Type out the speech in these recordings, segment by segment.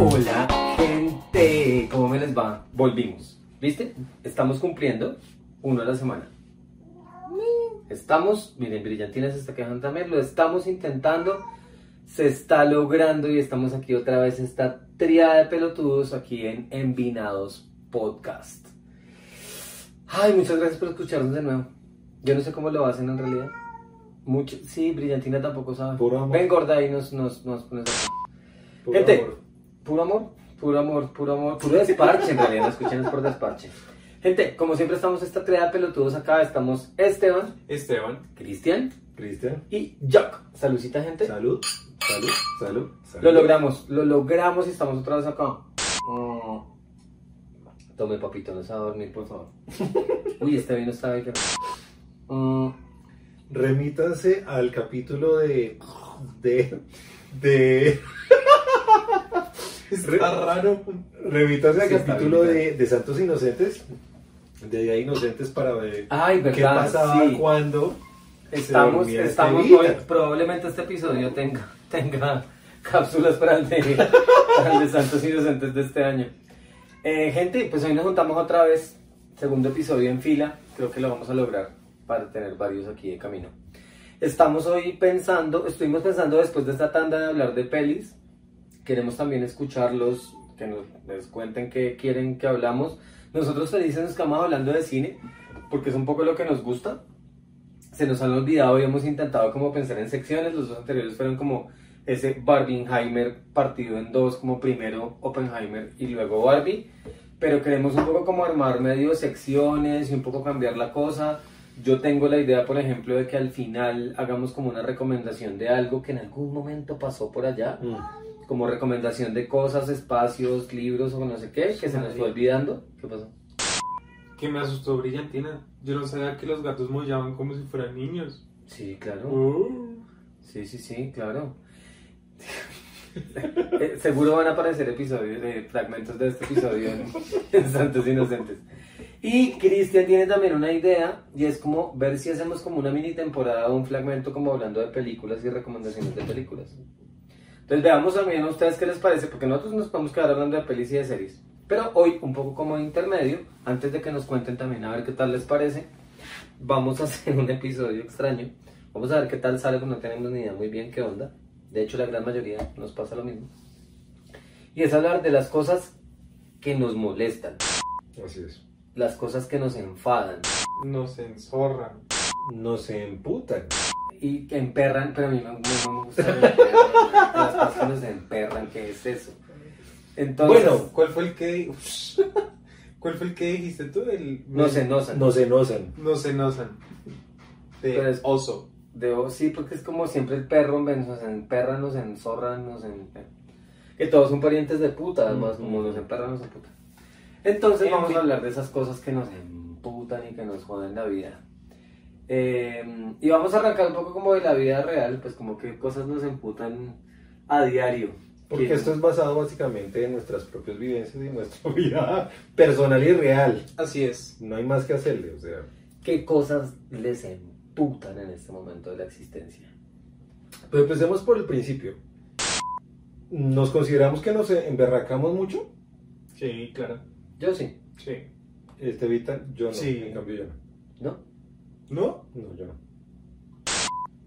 Hola, gente. ¿Cómo me les va? Volvimos. ¿Viste? Estamos cumpliendo uno a la semana. Estamos, miren, Brillantina se está quejando también, lo estamos intentando, se está logrando y estamos aquí otra vez, esta triada de pelotudos aquí en Envinados Podcast. Ay, muchas gracias por escucharnos de nuevo. Yo no sé cómo lo hacen en realidad. Mucho, sí, Brillantina tampoco sabe. Puro amor. Ven, gorda, y nos, nos, nos pones acá. Puro Gente, amor. puro amor, puro amor, puro amor, puro desparche en realidad, no escuchen es por desparche. Gente, como siempre estamos esta triada de pelotudos acá, estamos Esteban, Esteban. Cristian Cristian, y Jack. Saludcita gente. salud, salud, salud, salud. Lo logramos, lo logramos y estamos otra vez acá. Mm. Tome papito, no se va a dormir, por favor. Uy, este vino está bien. Mm. Remítanse al capítulo de. de. de. Está raro. Remítanse al Sí, capítulo de, de Santos Inocentes. De Día Inocentes para ver Ay, verdad, qué pasaba sí. cuando. Estamos, dormía estamos hoy- probablemente este episodio tenga, tenga cápsulas para el, de, para el de Santos Inocentes de este año. Eh, gente, pues hoy nos juntamos otra vez, segundo episodio en fila, creo que lo vamos a lograr para tener varios aquí de camino. Estamos hoy pensando, estuvimos pensando después de esta tanda de hablar de pelis, queremos también escucharlos, que nos les cuenten qué quieren que hablamos. Nosotros felices nos quedamos hablando de cine, porque es un poco lo que nos gusta se nos han olvidado y hemos intentado como pensar en secciones. Los dos anteriores fueron como ese Barbieheimer partido en dos, como primero Oppenheimer y luego Barbie. Pero queremos un poco como armar medio secciones y un poco cambiar la cosa. Yo tengo la idea, por ejemplo, de que al final hagamos como una recomendación de algo que en algún momento pasó por allá, Mm. como recomendación de cosas, espacios, libros o no sé qué, que se nos fue olvidando. ¿Qué pasó? Que me asustó Brillantina. Yo no sabía que los gatos mollaban como si fueran niños. Sí, claro. Uh. Sí, sí, sí, claro. Eh, seguro van a aparecer episodios, eh, fragmentos de este episodio en, en Santos Inocentes. Y Cristian tiene también una idea y es como ver si hacemos como una mini temporada o un fragmento como hablando de películas y recomendaciones de películas. Entonces veamos también a ustedes qué les parece, porque nosotros nos podemos quedar hablando de pelis y de series. Pero hoy, un poco como intermedio, antes de que nos cuenten también a ver qué tal les parece, vamos a hacer un episodio extraño. Vamos a ver qué tal sale, porque no tenemos ni idea muy bien qué onda. De hecho, la gran mayoría nos pasa lo mismo. Y es hablar de las cosas que nos molestan, Así es. Las cosas que nos enfadan Nos enzorran. No se emputan. y que emperran, pero a mí no, me gusta las cosas que nos emperran, ¿qué es eso? Entonces, Bueno, ¿cuál fue el que ¿Cuál fue el que dijiste tú? El no se enosan. No se enosan. No se enosan. De Pero es- oso. Debo, sí, porque es como siempre el perro, nos emperran, nos enzorran, nos en... Que todos son parientes de puta, además, como nos emperran, nos emputan. Entonces En vamos fin. a hablar de esas cosas que nos emputan y que nos joden la vida. Eh, y vamos a arrancar un poco como de la vida real, pues como que cosas nos emputan a diario. Porque Que- esto es basado básicamente en nuestras propias vivencias y nuestra vida personal y real. Así es. No hay más que hacerle, o sea. ¿Qué cosas les emputan en este momento de la existencia? Pues empecemos por el principio. ¿Nos consideramos que nos emberracamos mucho? Sí, claro. Yo sí, Sí. Este Vita, yo no. Sí. En cambio, yo no. ¿no? ¿No? No, yo no.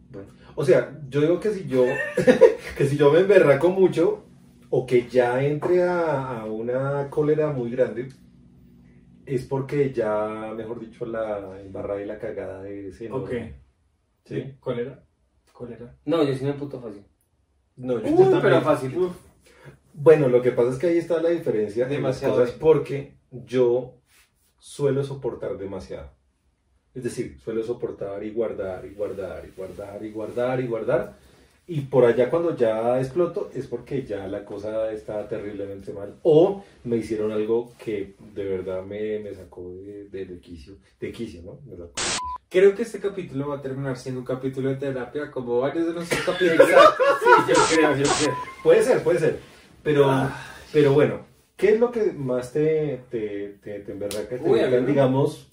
Bueno. O sea, yo digo que si yo, que si yo me emberraco mucho, o que ya entre a, a una cólera muy grande, es porque ya, mejor dicho, la embarrada y la cagada de ese Ok. ¿Sí? ¿Cuál era? ¿Cuál era? No, yo sí me emputo fácil. No, yo Uy, también. pero fácil. Uf. Bueno, lo que pasa es que ahí está la diferencia Demasiado cosas porque yo suelo soportar demasiado. Es decir, suelo soportar y guardar y guardar y guardar y guardar y guardar. Y por allá cuando ya exploto es porque ya la cosa está terriblemente mal. O me hicieron algo que de verdad me, me sacó de, de, de quicio. De quicio, ¿no? Me sacó de quicio. Creo que este capítulo va a terminar siendo un capítulo de terapia, como varios de nuestros capítulos. Sí, yo creo, yo creo. Puede ser, puede ser. Pero, Ah. pero bueno, ¿qué es lo que más te, te, te, te emberraca? Uy, digamos,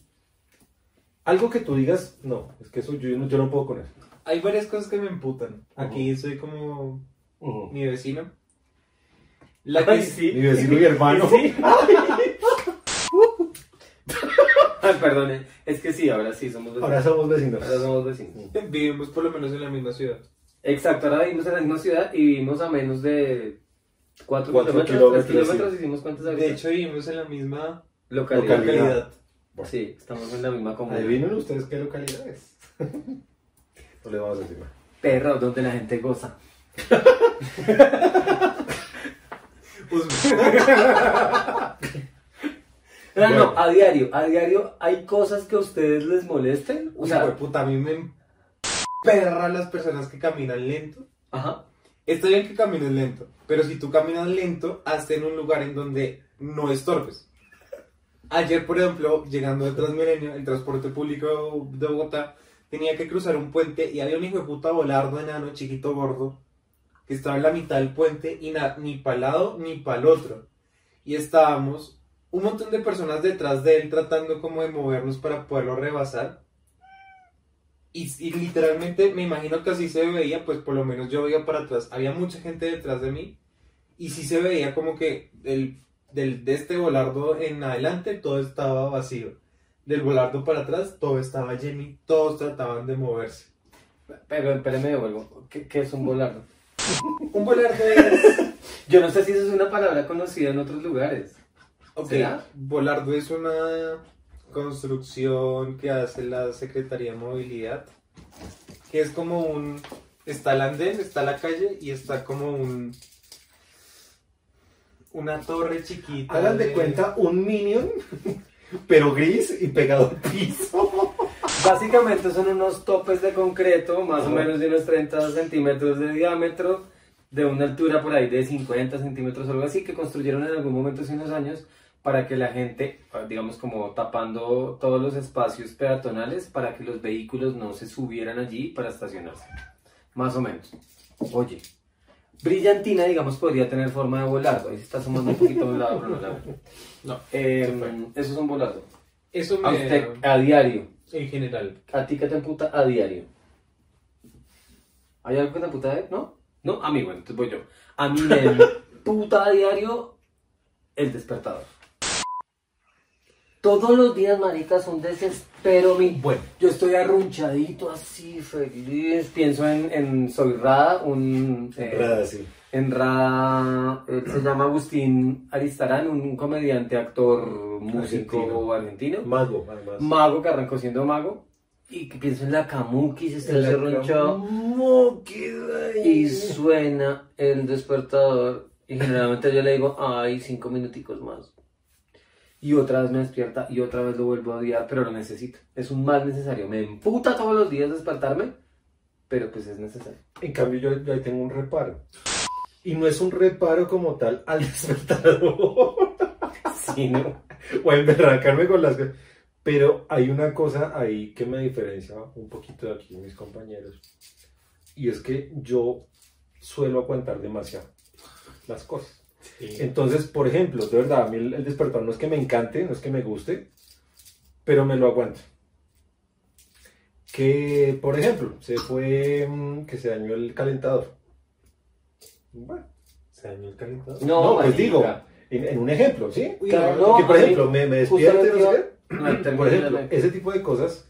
Algo que tú digas, no, es que eso yo, no- yo no puedo con eso. Hay varias cosas que me emputan. Aquí soy como mi vecino. La Ay, que sí. Mi vecino y hermano. Sí. Ay, perdón, eh, es que sí, ahora sí somos vecinos. Ahora somos vecinos. Ahora somos vecinos. vivimos por lo menos en la misma ciudad. Exacto, ahora vivimos en la misma ciudad y vivimos a menos de 4 Cuatro kilómetros, kilómetros, kilómetros, hicimos cuántos ahorita? De hecho, vivimos en la misma localidad. localidad. Sí, estamos en la misma comunidad. Adivinen ustedes qué localidad es. no le vamos a decir nada. Perro, donde la gente goza. Pues, No, Bueno. no, a diario, a diario hay cosas que a ustedes les molesten. O sea, sea, puta, a mí me perra las personas que caminan lento. ajá. Está bien que camines lento, pero si tú caminas lento, hazte en un lugar en donde no estorbes. Ayer, por ejemplo, llegando de Transmilenio, el transporte público de Bogotá, tenía que cruzar un puente y había un hijo de puta volardo enano, chiquito, gordo, que estaba en la mitad del puente y ni para lado ni para el otro. Y estábamos un montón de personas detrás de él tratando como de movernos para poderlo rebasar. Y, y literalmente me imagino que así se veía, pues por lo menos yo veía para atrás. Había mucha gente detrás de mí y sí se veía como que el, del, de este volardo en adelante todo estaba vacío. Del volardo para atrás todo estaba lleno todos trataban de moverse. Pero espérame, devuelvo. ¿Qué, qué es un volardo? Un volardo es... Yo no sé si eso es una palabra conocida en otros lugares. Ok, ¿Será? volardo es una construcción que hace la Secretaría de Movilidad, que es como un... Está el andén, está la calle y está como un... Una torre chiquita. Hagan de cuenta un minion, pero gris y pegado al piso. Básicamente son unos topes de concreto, más o menos de unos 30 centímetros de diámetro, de una altura por ahí de 50 centímetros o algo así, que construyeron en algún momento hace unos años para que la gente, digamos como tapando todos los espacios peatonales, para que los vehículos no se subieran allí para estacionarse. Más o menos. Oye, brillantina, digamos, podría tener forma de volardo. Ahí se está sumando un poquito de un lado, pero no la veo. No, Eh, eso es un volardo. eso me... A usted, a diario. En general. ¿A ti qué te emputa a diario? ¿Hay algo que te emputa a ¿No? ¿No? A mí, bueno, entonces voy yo. A mí me emputa a diario el despertador. Todos los días, maricas, un desespero. Mi... Bueno. Yo estoy arrunchadito así, feliz. Pienso en, en Soy Rada, un... eh, Rada, sí. en Ra, él se llama Agustín Aristarán, un comediante, actor, músico argentino. Mago, además. Mago que arrancó siendo mago. Y que pienso en la Kamuki, se está. Kamuki, Y suena el despertador. Y generalmente yo le digo, ay, cinco minuticos más. Y otra vez me despierta y otra vez lo vuelvo a odiar, pero lo necesito. Es un mal necesario. Me emputa todos los días despertarme, pero pues es necesario. En cambio, yo, yo ahí tengo un reparo. Y no es un reparo como tal al despertador. Sí, ¿no? o a emberracarme con las cosas. Pero hay una cosa ahí que me diferencia un poquito de aquí mis compañeros. Y es que yo suelo aguantar demasiado las cosas. Entonces, por ejemplo, de verdad, a mí el, el despertar no es que me encante, no es que me guste, pero me lo aguanto. Que, por ejemplo, se fue, mm, que se dañó el calentador. Bueno, ¿Se dañó el calentador? No, no, pues digo, en, en un ejemplo, ¿sí? Claro, no, que, por ejemplo, me, me despierte, no sé qué. Por ejemplo, ese tipo de cosas.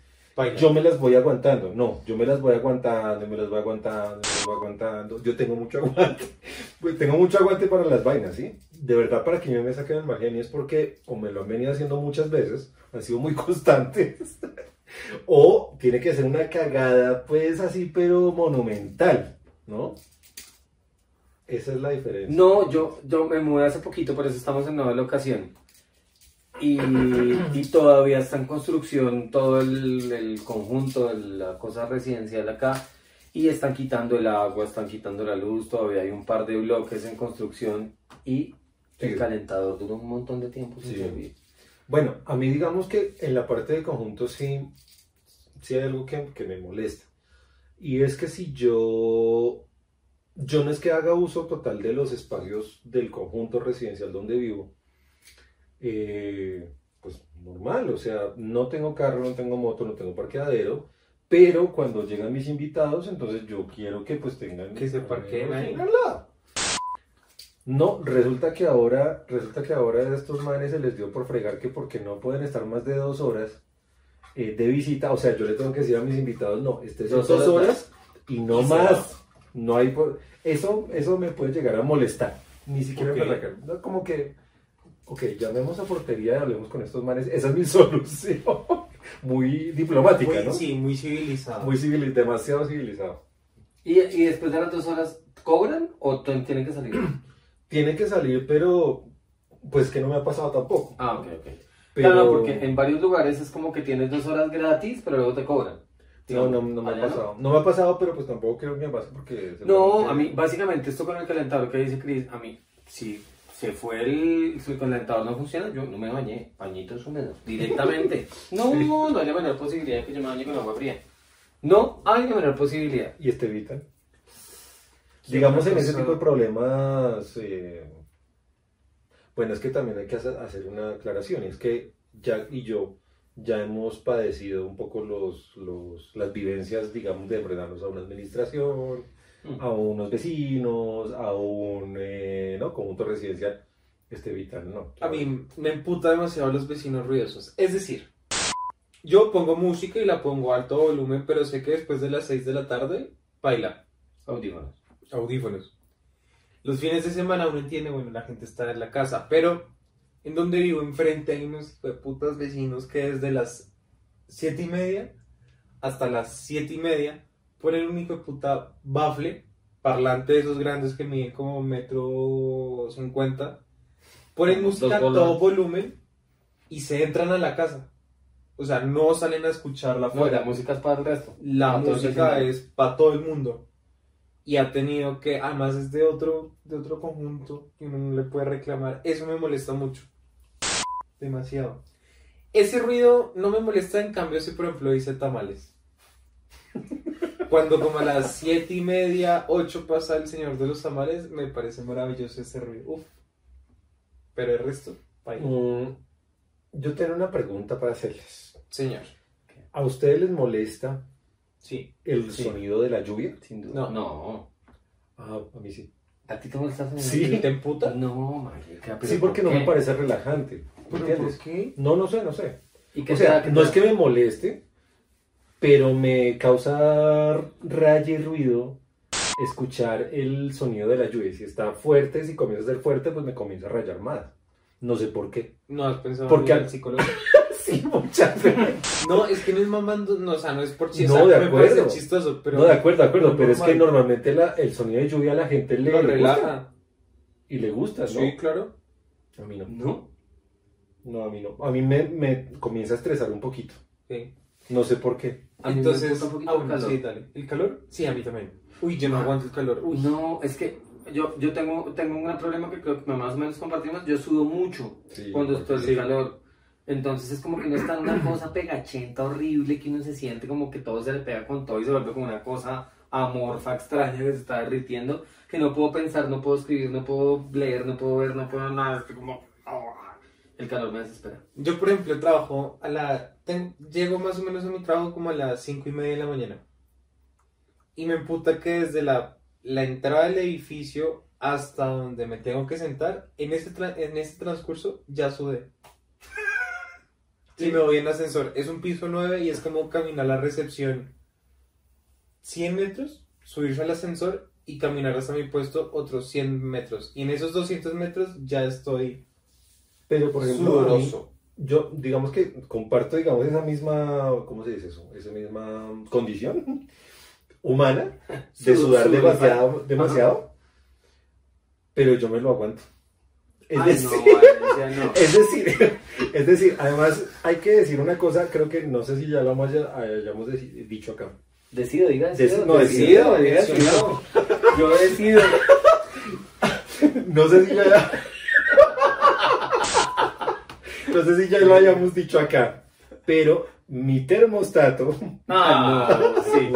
Yo me las voy aguantando. No, yo me las voy aguantando, me las voy aguantando, me las voy aguantando. Yo tengo mucho aguante. Pues tengo mucho aguante para las vainas, ¿sí? De verdad, para que yo me saquen el mal genio es porque o me lo han venido haciendo muchas veces, han sido muy constantes, o tiene que ser una cagada, pues así, pero monumental, ¿no? Esa es la diferencia. No, yo, yo me mudé hace poquito, por eso estamos en nueva locación. Y, y todavía está en construcción todo el, el conjunto de la cosa residencial acá. Y están quitando el agua, están quitando la luz, todavía hay un par de bloques en construcción. Y el Sí. calentador duró un montón de tiempo sin Sí. servir. Bueno, a mí digamos que en la parte del conjunto sí, sí hay algo que, que me molesta. Y es que si yo, yo no es que haga uso total de los espacios del conjunto residencial donde vivo, eh, pues normal, o sea, no tengo carro, no tengo moto, no tengo parqueadero, pero cuando llegan mis invitados, entonces yo quiero que pues tengan Que se parqueen ahí. No, resulta que ahora, resulta que ahora a estos manes se les dio por fregar que porque no pueden estar más de dos horas eh, de visita, o sea, yo le tengo que decir a mis invitados, no, son Dos dos horas y no más. No hay por- eso, eso me puede llegar a molestar. Ni siquiera Ok. me como que, ok, llamemos a portería y hablemos con estos manes. Esa es mi solución. Muy diplomática, Muy- ¿no? Sí, muy civilizado. Muy civil, demasiado civilizado. ¿Y, y después de las dos horas cobran o tienen que salir? Tiene que salir, pero pues que no me ha pasado tampoco. Ah, ok, ok. Pero Claro, no, porque en varios lugares es como que tienes dos horas gratis, pero luego te cobran. no, no, no me ha pasado. No me ha pasado, pero pues tampoco quiero que me pase porque... No, a mí, básicamente, esto con el calentador que dice Chris, a mí, si se fue el, si el calentador no funciona, yo no me bañé, pañitos húmedos, directamente. No, no hay la menor posibilidad de que yo me bañe con agua fría. No hay la menor posibilidad. Y este evitan. Sí, Digamos en ese tipo de problemas, eh, bueno, es que también hay que hacer una aclaración, es que Jack y yo ya hemos padecido un poco los, los, las vivencias, digamos, de enfrentarnos a una administración. A unos vecinos, a un eh, ¿no? conjunto residencial. Este evitan, no. A mí me emputa demasiado los vecinos ruidosos. Es decir, yo pongo música y la pongo a alto volumen, pero sé que después de las 6 de la tarde, baila. Audífonos. Audífonos. Los fines de semana uno entiende, bueno, la gente está en la casa, pero en donde vivo enfrente hay unos putas vecinos que desde las 7 y media hasta las 7 y media ponen un hijo de puta bafle, parlante de esos grandes que miden como metro 50, ponen música a todo volumen y se entran a la casa. O sea, no salen a escucharla No, afuera la música es para el resto. la música es para todo el mundo. Y ha tenido que además es de otro de otro conjunto que uno no le puede reclamar. Eso me molesta mucho. Demasiado. Ese ruido no me molesta en cambio si por ejemplo dice tamales cuando como a las siete y media ocho pasa el señor de los tamales me parece maravilloso ese ruido Uf. pero el resto. Mm, yo tengo una pregunta para hacerles. señor ¿A ustedes les molesta sí el Sí. sonido de la lluvia? Sin duda. No. No. Ah, a mí sí. ¿A ti te molesta el Sí. sonido? ¿te emputa? No, marica, Sí, porque ¿por no me parece relajante. ¿Pero ¿Entiendes? por qué? No, no sé, no sé. ¿Y qué O sea, no te es que me moleste, pero me causa raya y ruido escuchar el sonido de la lluvia. Si está fuerte, si comienza a ser fuerte, pues me comienza a rayar más. No sé por qué. no has pensado Porque en al- psicólogo Sí, muchas veces. No, es que no es mamando, no, o sea, no es por No, chiste, de acuerdo. chistoso, pero no, de acuerdo, de acuerdo, pero es que normal. normalmente la- el sonido de lluvia a la gente le, lo le relaja. gusta. Y le gusta, ¿no? Sí, claro. A mí no. No. No, a mí no. A mí me, me comienza a estresar un poquito. Sí. No sé por qué. A mí me Entonces, gusta un poquito ah, el calor. sí, dale. ¿El calor? Sí, a mí también. Uy, yo no Ah. aguanto el calor. Uy, No, es que yo, yo tengo, tengo un gran problema que creo que más o menos compartimos. Yo sudo mucho Sí, cuando estoy sí. en calor. Entonces es como que uno está en una cosa pegachenta horrible que uno se siente como que todo se le pega con todo y se vuelve como una cosa amorfa, extraña que se está derritiendo, que no puedo pensar, no puedo escribir, no puedo leer, no puedo ver, no puedo nada. Estoy como... El calor me desespera. Yo, por ejemplo, trabajo a la... ten- llego más o menos a mi trabajo como a las cinco y media de la mañana. Y me emputa que desde la, la entrada del edificio hasta donde me tengo que sentar, en ese, tra- en ese transcurso ya sudé. Y me voy en ascensor. Es un piso 9 y es como caminar a la recepción 100 metros, subirse al ascensor y caminar hasta mi puesto otros 100 metros. Y en esos 200 metros ya estoy Pero, por ejemplo, mí- yo, digamos que comparto, digamos, esa misma, ¿cómo se dice eso? Esa misma condición humana de Su- sudar su- demasiado, demasiado, pero yo me lo aguanto. Es Ay, decir, no, Valencia, no. es decir, es decir, además hay que decir una cosa, creo que no sé si ya lo haya- hayamos deci- dicho acá. Decido, diga, Deci- decido. no, decido, diga, decido. decido. Yo decido. No sé si ya, no sé si ya lo hayamos dicho acá, pero mi termostato Ah, no, sí.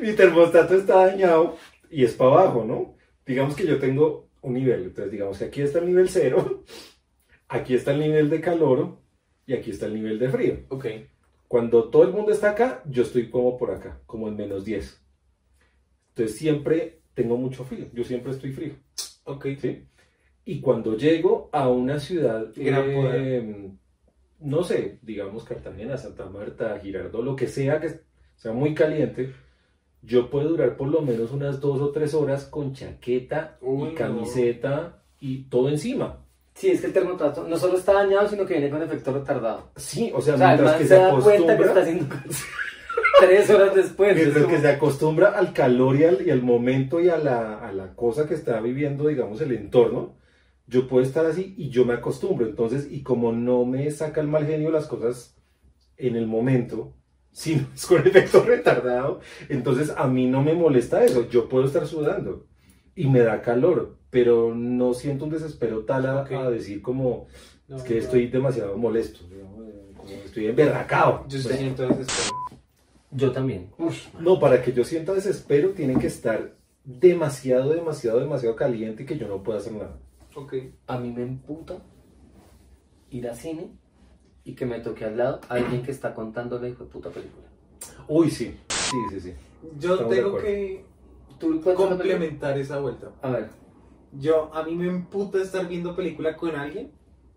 mi termostato está dañado y es para abajo, ¿no? Digamos que yo tengo un nivel, entonces digamos que aquí está el nivel cero, aquí está el nivel de calor y aquí está el nivel de frío. Ok. Cuando todo el mundo está acá, yo estoy como por acá, como en menos 10. Entonces siempre tengo mucho frío, yo siempre estoy frío. Ok. ¿sí? Y cuando llego a una ciudad, eh, no sé, digamos Cartagena, Santa Marta, Girardot, lo que sea que sea muy caliente, yo puedo durar por lo menos unas dos o tres horas con chaqueta Uy, y no. camiseta y todo encima. Sí, es que el termostato no solo está dañado, sino que viene con efecto retardado. Sí, o sea, O sea, mientras que se se da cuenta que acostumbra, está haciendo tres horas después. es mientras que se acostumbra al calor y al, y al momento y a la, a la cosa que está viviendo, digamos, el entorno, yo puedo estar así y yo me acostumbro. Entonces, y como no me saca el mal genio las cosas en el momento, sino es con efecto retardado, entonces a mí no me molesta eso. Yo puedo estar sudando y me da calor, pero no siento un desespero tal a, decir como No, es que no. estoy demasiado molesto, como estoy emberracado. Yo Pues, siento desespero. Yo también. No, para que yo sienta desespero tiene que estar demasiado, demasiado, demasiado caliente y que yo no pueda hacer nada. Ok. a mí me emputa ir a cine y que me toque al lado a alguien que está contando la hijo de puta película. Uy, sí, sí, sí, sí. Yo Estamos tengo que complementar esa vuelta. A ver. Yo, a mí me emputa estar viendo película con alguien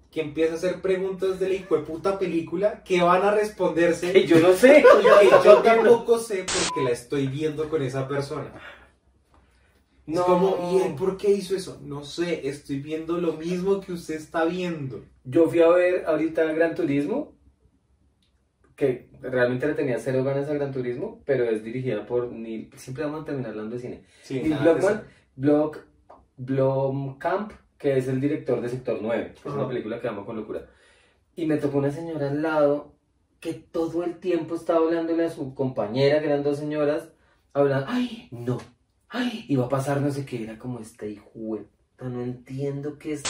que empieza a hacer preguntas de la hijo de puta película que van a responderse Que yo no sé. que yo tampoco sé porque la estoy viendo con esa persona. Es No. como, ¿y él por qué hizo eso? No sé, estoy viendo lo mismo que usted está viendo. Yo fui a ver ahorita Gran Turismo, que realmente le tenía cero ganas a Gran Turismo, pero es dirigida por Neil. Siempre vamos a terminar hablando de cine. Sí, Neil Blomkamp, que es el director de Sector 9, que es una película que amo con locura. Y me tocó una señora al lado que todo el tiempo estaba hablándole a su compañera, que eran dos señoras, hablando, ay, no, ay, iba a pasar no sé qué, era como esta hijo, no entiendo qué es,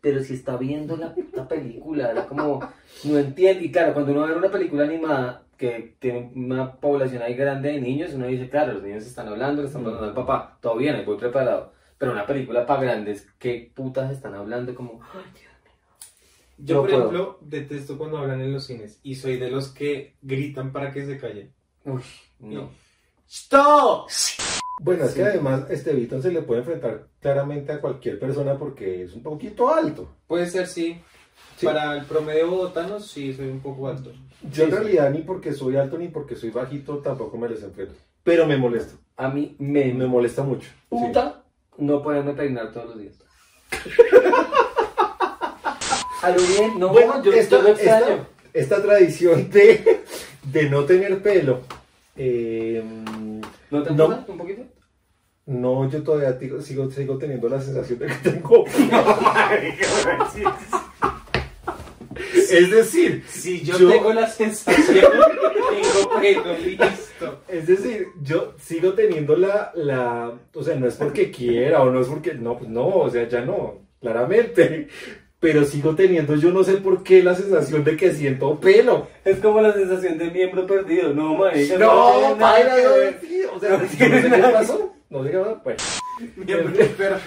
pero si está viendo la puta película, era como, no entiendo, y claro, cuando uno ve una película animada que tiene una población ahí grande de niños, uno dice, claro, los niños están hablando, le están hablando al papá, todo bien, ahí voy preparado, pero una película para grandes, ¿qué putas están hablando? Como, ay, Dios Yo, No por puedo. ejemplo, detesto cuando hablan en los cines y soy de los que gritan para que se callen. Uy, no. ¡Stop! Bueno, es Sí. que además este Vito se le puede enfrentar claramente a cualquier persona porque es un poquito alto. Puede ser, sí. Sí. Para el promedio bogotano, sí, soy un poco alto. Yo en Sí, realidad ni porque soy alto ni porque soy bajito tampoco me les enfrento. Pero me molesta, A mí me, me molesta mucho. sí. puta no poderme peinar todos los días. A lo bien, no, Bueno, yo, esta, yo lo extraño. esta- esta tradición de, de no tener pelo. eh, ¿No te no. un poquito? no, yo todavía sigo, sigo teniendo la sensación de que tengo. es decir, Si yo, Yo- tengo la sensación, tengo pelo, listo. Es decir, yo sigo teniendo la, la, o sea, no es porque quiera o no es porque, no, pues no, o sea, ya no, claramente, pero sigo teniendo, yo no sé por qué la sensación de que siento pelo. Es como la sensación de miembro perdido, no, marica. No, no, ver. sí, o sea, yo no sé qué pasó, no qué pasó, pues. Perdido.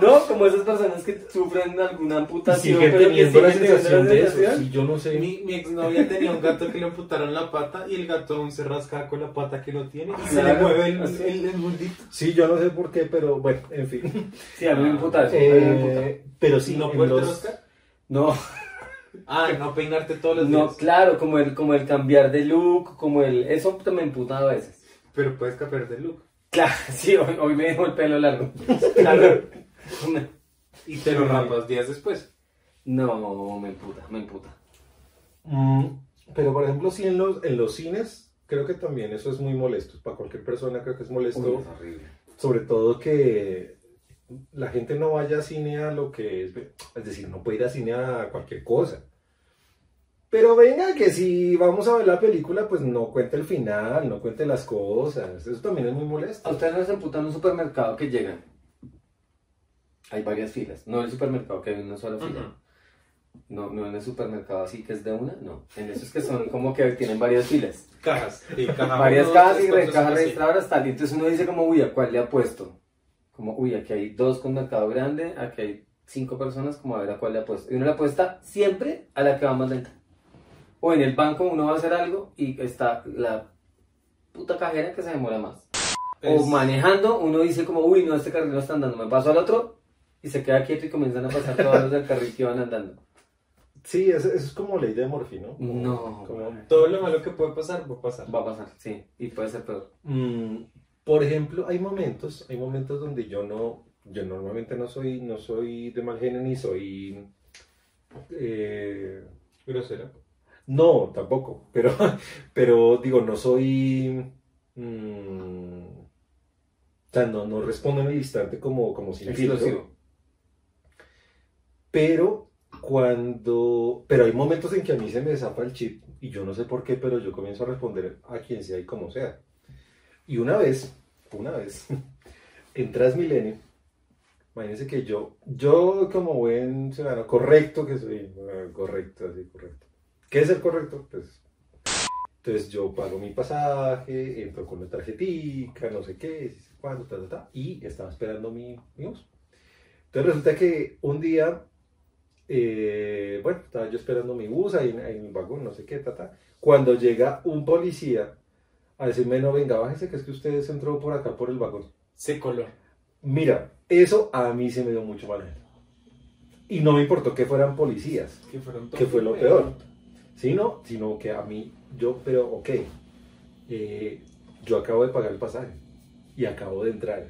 No, como esas personas que sufren alguna amputación, siguen pero que teniendo la sensación de eso, sí, yo no sé. Mi, mi exnovia tenía un gato que le amputaron la pata y el gato aún se rascaba con la pata que no tiene y se le mueve el, el, el mundito. Sí, yo no sé por qué, pero bueno, en fin. Sí, a mí me imputa. Eh, pero sí, ¿No puedes los- rascar? No, Ah, no peinarte todos los no, días. claro, como el, como el cambiar de look, como el, eso me imputa a veces. Pero puedes cambiar de look. Claro, sí, hoy, hoy me dejó el pelo largo. Claro. Y te lo rapas días después. No, me imputa, me imputa. Mm, pero por ejemplo, sí en los, en los cines, creo que también eso es muy molesto. Para cualquier persona creo que es molesto. Uy, es horrible. Sobre todo que la gente no vaya a cine a lo que es, es decir, no puede ir a cine a cualquier cosa. Pero venga, que si vamos a ver la película, pues no cuente el final, no cuente las cosas. Eso también es muy A molesto. ustedes no se emputan un supermercado que llegan. Hay varias filas. No en el supermercado que hay una sola fila. No, no en el supermercado así que es de una, no. En esos que son como que tienen varias filas. Cajas. Sí, caja varias uno, cajas y re- cajas registradoras tal. Y entonces uno dice como, uy, ¿a cuál le apuesto? Como, uy, aquí hay dos con mercado grande, aquí hay cinco personas, como a ver a cuál le apuesto. Y uno le apuesta siempre a la que va más lenta. O en el banco uno va a hacer algo y está la puta cajera que se demora más. O manejando, uno dice como, uy, no, este carril no está andando, me paso al otro y se queda quieto y comienzan a pasar todos los del carril que van andando. Sí, eso, eso es como ley de Murphy, ¿no? Como- No. como- Todo lo malo que puede pasar, va a pasar. Va a pasar, sí, y puede ser peor. Mm, por ejemplo, hay momentos, hay momentos donde yo no, yo normalmente no soy, no soy de mal genio ni soy, eh, Grosero. No, tampoco, pero, pero digo, no soy, mm, o sea, no, no respondo en el instante como, como sin filtro. Pero cuando, pero hay momentos en que a mí se me zapa el chip y yo no sé por qué, pero yo comienzo a responder a quien sea y como sea. Y una vez, una vez, en Transmilenio, imagínense que yo, yo como buen ciudadano correcto que soy, eh, correcto, así correcto. ¿Qué es el correcto? Pues, entonces yo pago mi pasaje, entro con la tarjetica, no sé qué, si sé cuándo, ta, ta, ta, y estaba esperando mi, mi bus. Entonces resulta que un día, eh, bueno, estaba yo esperando mi bus ahí en, en el vagón, no sé qué, ta, ta, cuando llega un policía a decirme, no, venga, bájese, que es que usted se entró por acá por el vagón. Se coló. Mira, eso a mí se me dio mucho mal. Y no me importó que fueran policías, Que fueron que fue lo peor. Sino, sino que a mí, yo, pero ok, eh, yo acabo de pagar el pasaje y acabo de entrar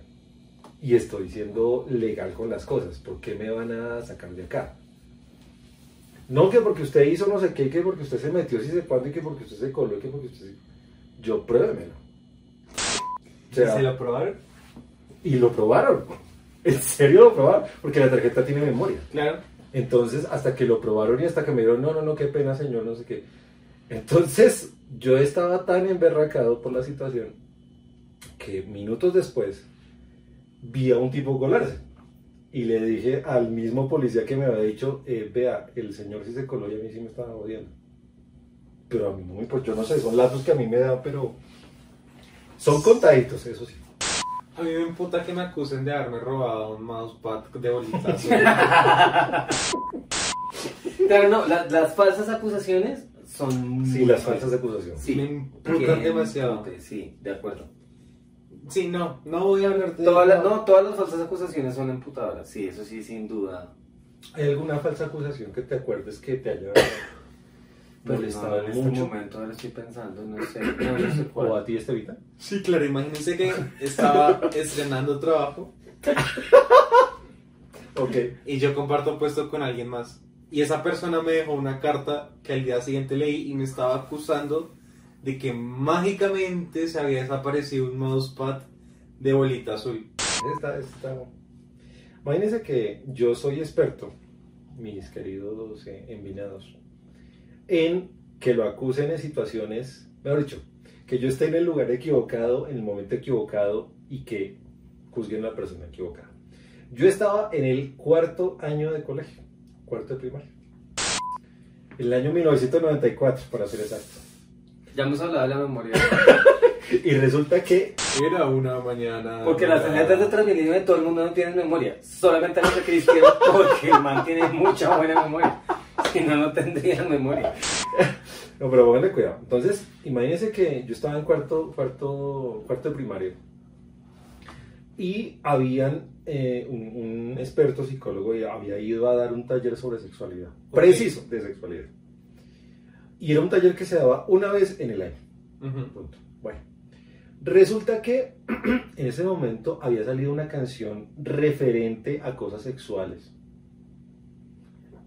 y estoy siendo legal con las cosas. ¿Por qué me van a sacar de acá? No que porque usted hizo no sé qué, que porque usted se metió si se cuándo y que porque usted se coló y que porque usted se... Yo pruébemelo. O sea, ¿Se lo probaron? y lo probaron. En serio lo probaron, porque la tarjeta tiene memoria. Claro. Entonces, hasta que lo probaron y hasta que me dijeron, no, no, no, qué pena, señor, no sé qué. Entonces, yo estaba tan emberracado por la situación que minutos después vi a un tipo colarse. Y le dije al mismo policía que me había dicho, eh, vea, el señor sí se coló y a mí sí me estaba jodiendo. Pero a mí no me importa, yo no sé, son lazos que a mí me dan, pero son contaditos, eso sí. A mí me emputa que me acusen de haberme robado un mousepad de bolitas. Pero no, la- las falsas acusaciones son... Sí, muy las falsas acusaciones. Sí, Me emputan que- demasiado. Sí, de acuerdo. sí, no, no voy a hablar de Todas las, no, todas las falsas acusaciones son emputadoras, sí, eso sí, sin duda. ¿Hay alguna falsa acusación que te acuerdes que te haya Pero molestado no, en este mucho? momento ahora estoy pensando, no sé, no, no sé ¿O cuál. a ti, Estevita? Sí, claro, imagínense que estaba estrenando trabajo Ok. y yo comparto puesto con alguien más. Y esa persona me dejó una carta que al día siguiente leí y me estaba acusando de que mágicamente se había desaparecido un mousepad de bolita azul. Está, está. Imagínense que yo soy experto, mis queridos eh, envinados, en que lo acusen en situaciones, mejor dicho, que yo esté en el lugar equivocado, en el momento equivocado y que juzguen a la persona equivocada. Yo estaba en el cuarto año de colegio, cuarto de primaria. En el año 1994, para ser exacto. Ya hemos hablado de la memoria. Y resulta que Era una mañana. Porque las tarjetas de Transmilenio de todo el mundo no tienen memoria. Solamente los de Cristian, porque el man tiene mucha buena memoria. Si no, no tendrían memoria. No, pero pónganle cuidado. Entonces, imagínense que yo estaba en cuarto, cuarto, cuarto de primaria y habían eh, un, un experto psicólogo y había ido a dar un taller sobre sexualidad, preciso de sexualidad. Y era un taller que se daba una vez en el año. Punto. Bueno, resulta que en ese momento había salido una canción referente a cosas sexuales.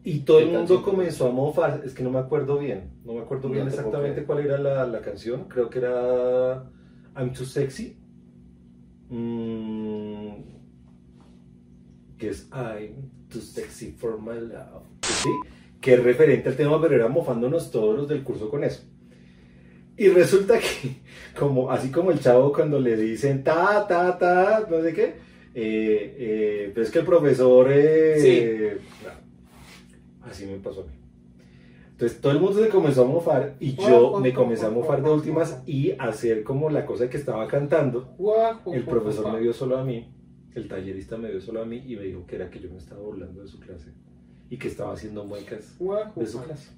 Y todo ¿Qué el mundo canción? comenzó a mofar, es que no me acuerdo bien, no me acuerdo No bien exactamente cuál era la, la canción, creo que era I'm Too Sexy, Mm, que es I'm Too Sexy for My Love, ¿sí? que es referente al tema, pero era mofándonos todos los del curso con eso. Y resulta que, como, así como el chavo cuando le dicen ta, ta, ta, no sé qué, eh, eh, pues que el profesor... eh, no, así me pasó a mí. Entonces todo el mundo se comenzó a mofar y yo me comencé a mofar de últimas y hacer como la cosa que estaba cantando. El profesor me vio solo a mí, el tallerista me vio solo a mí y me dijo que era que yo me estaba burlando de su clase y que estaba haciendo muecas de su clase.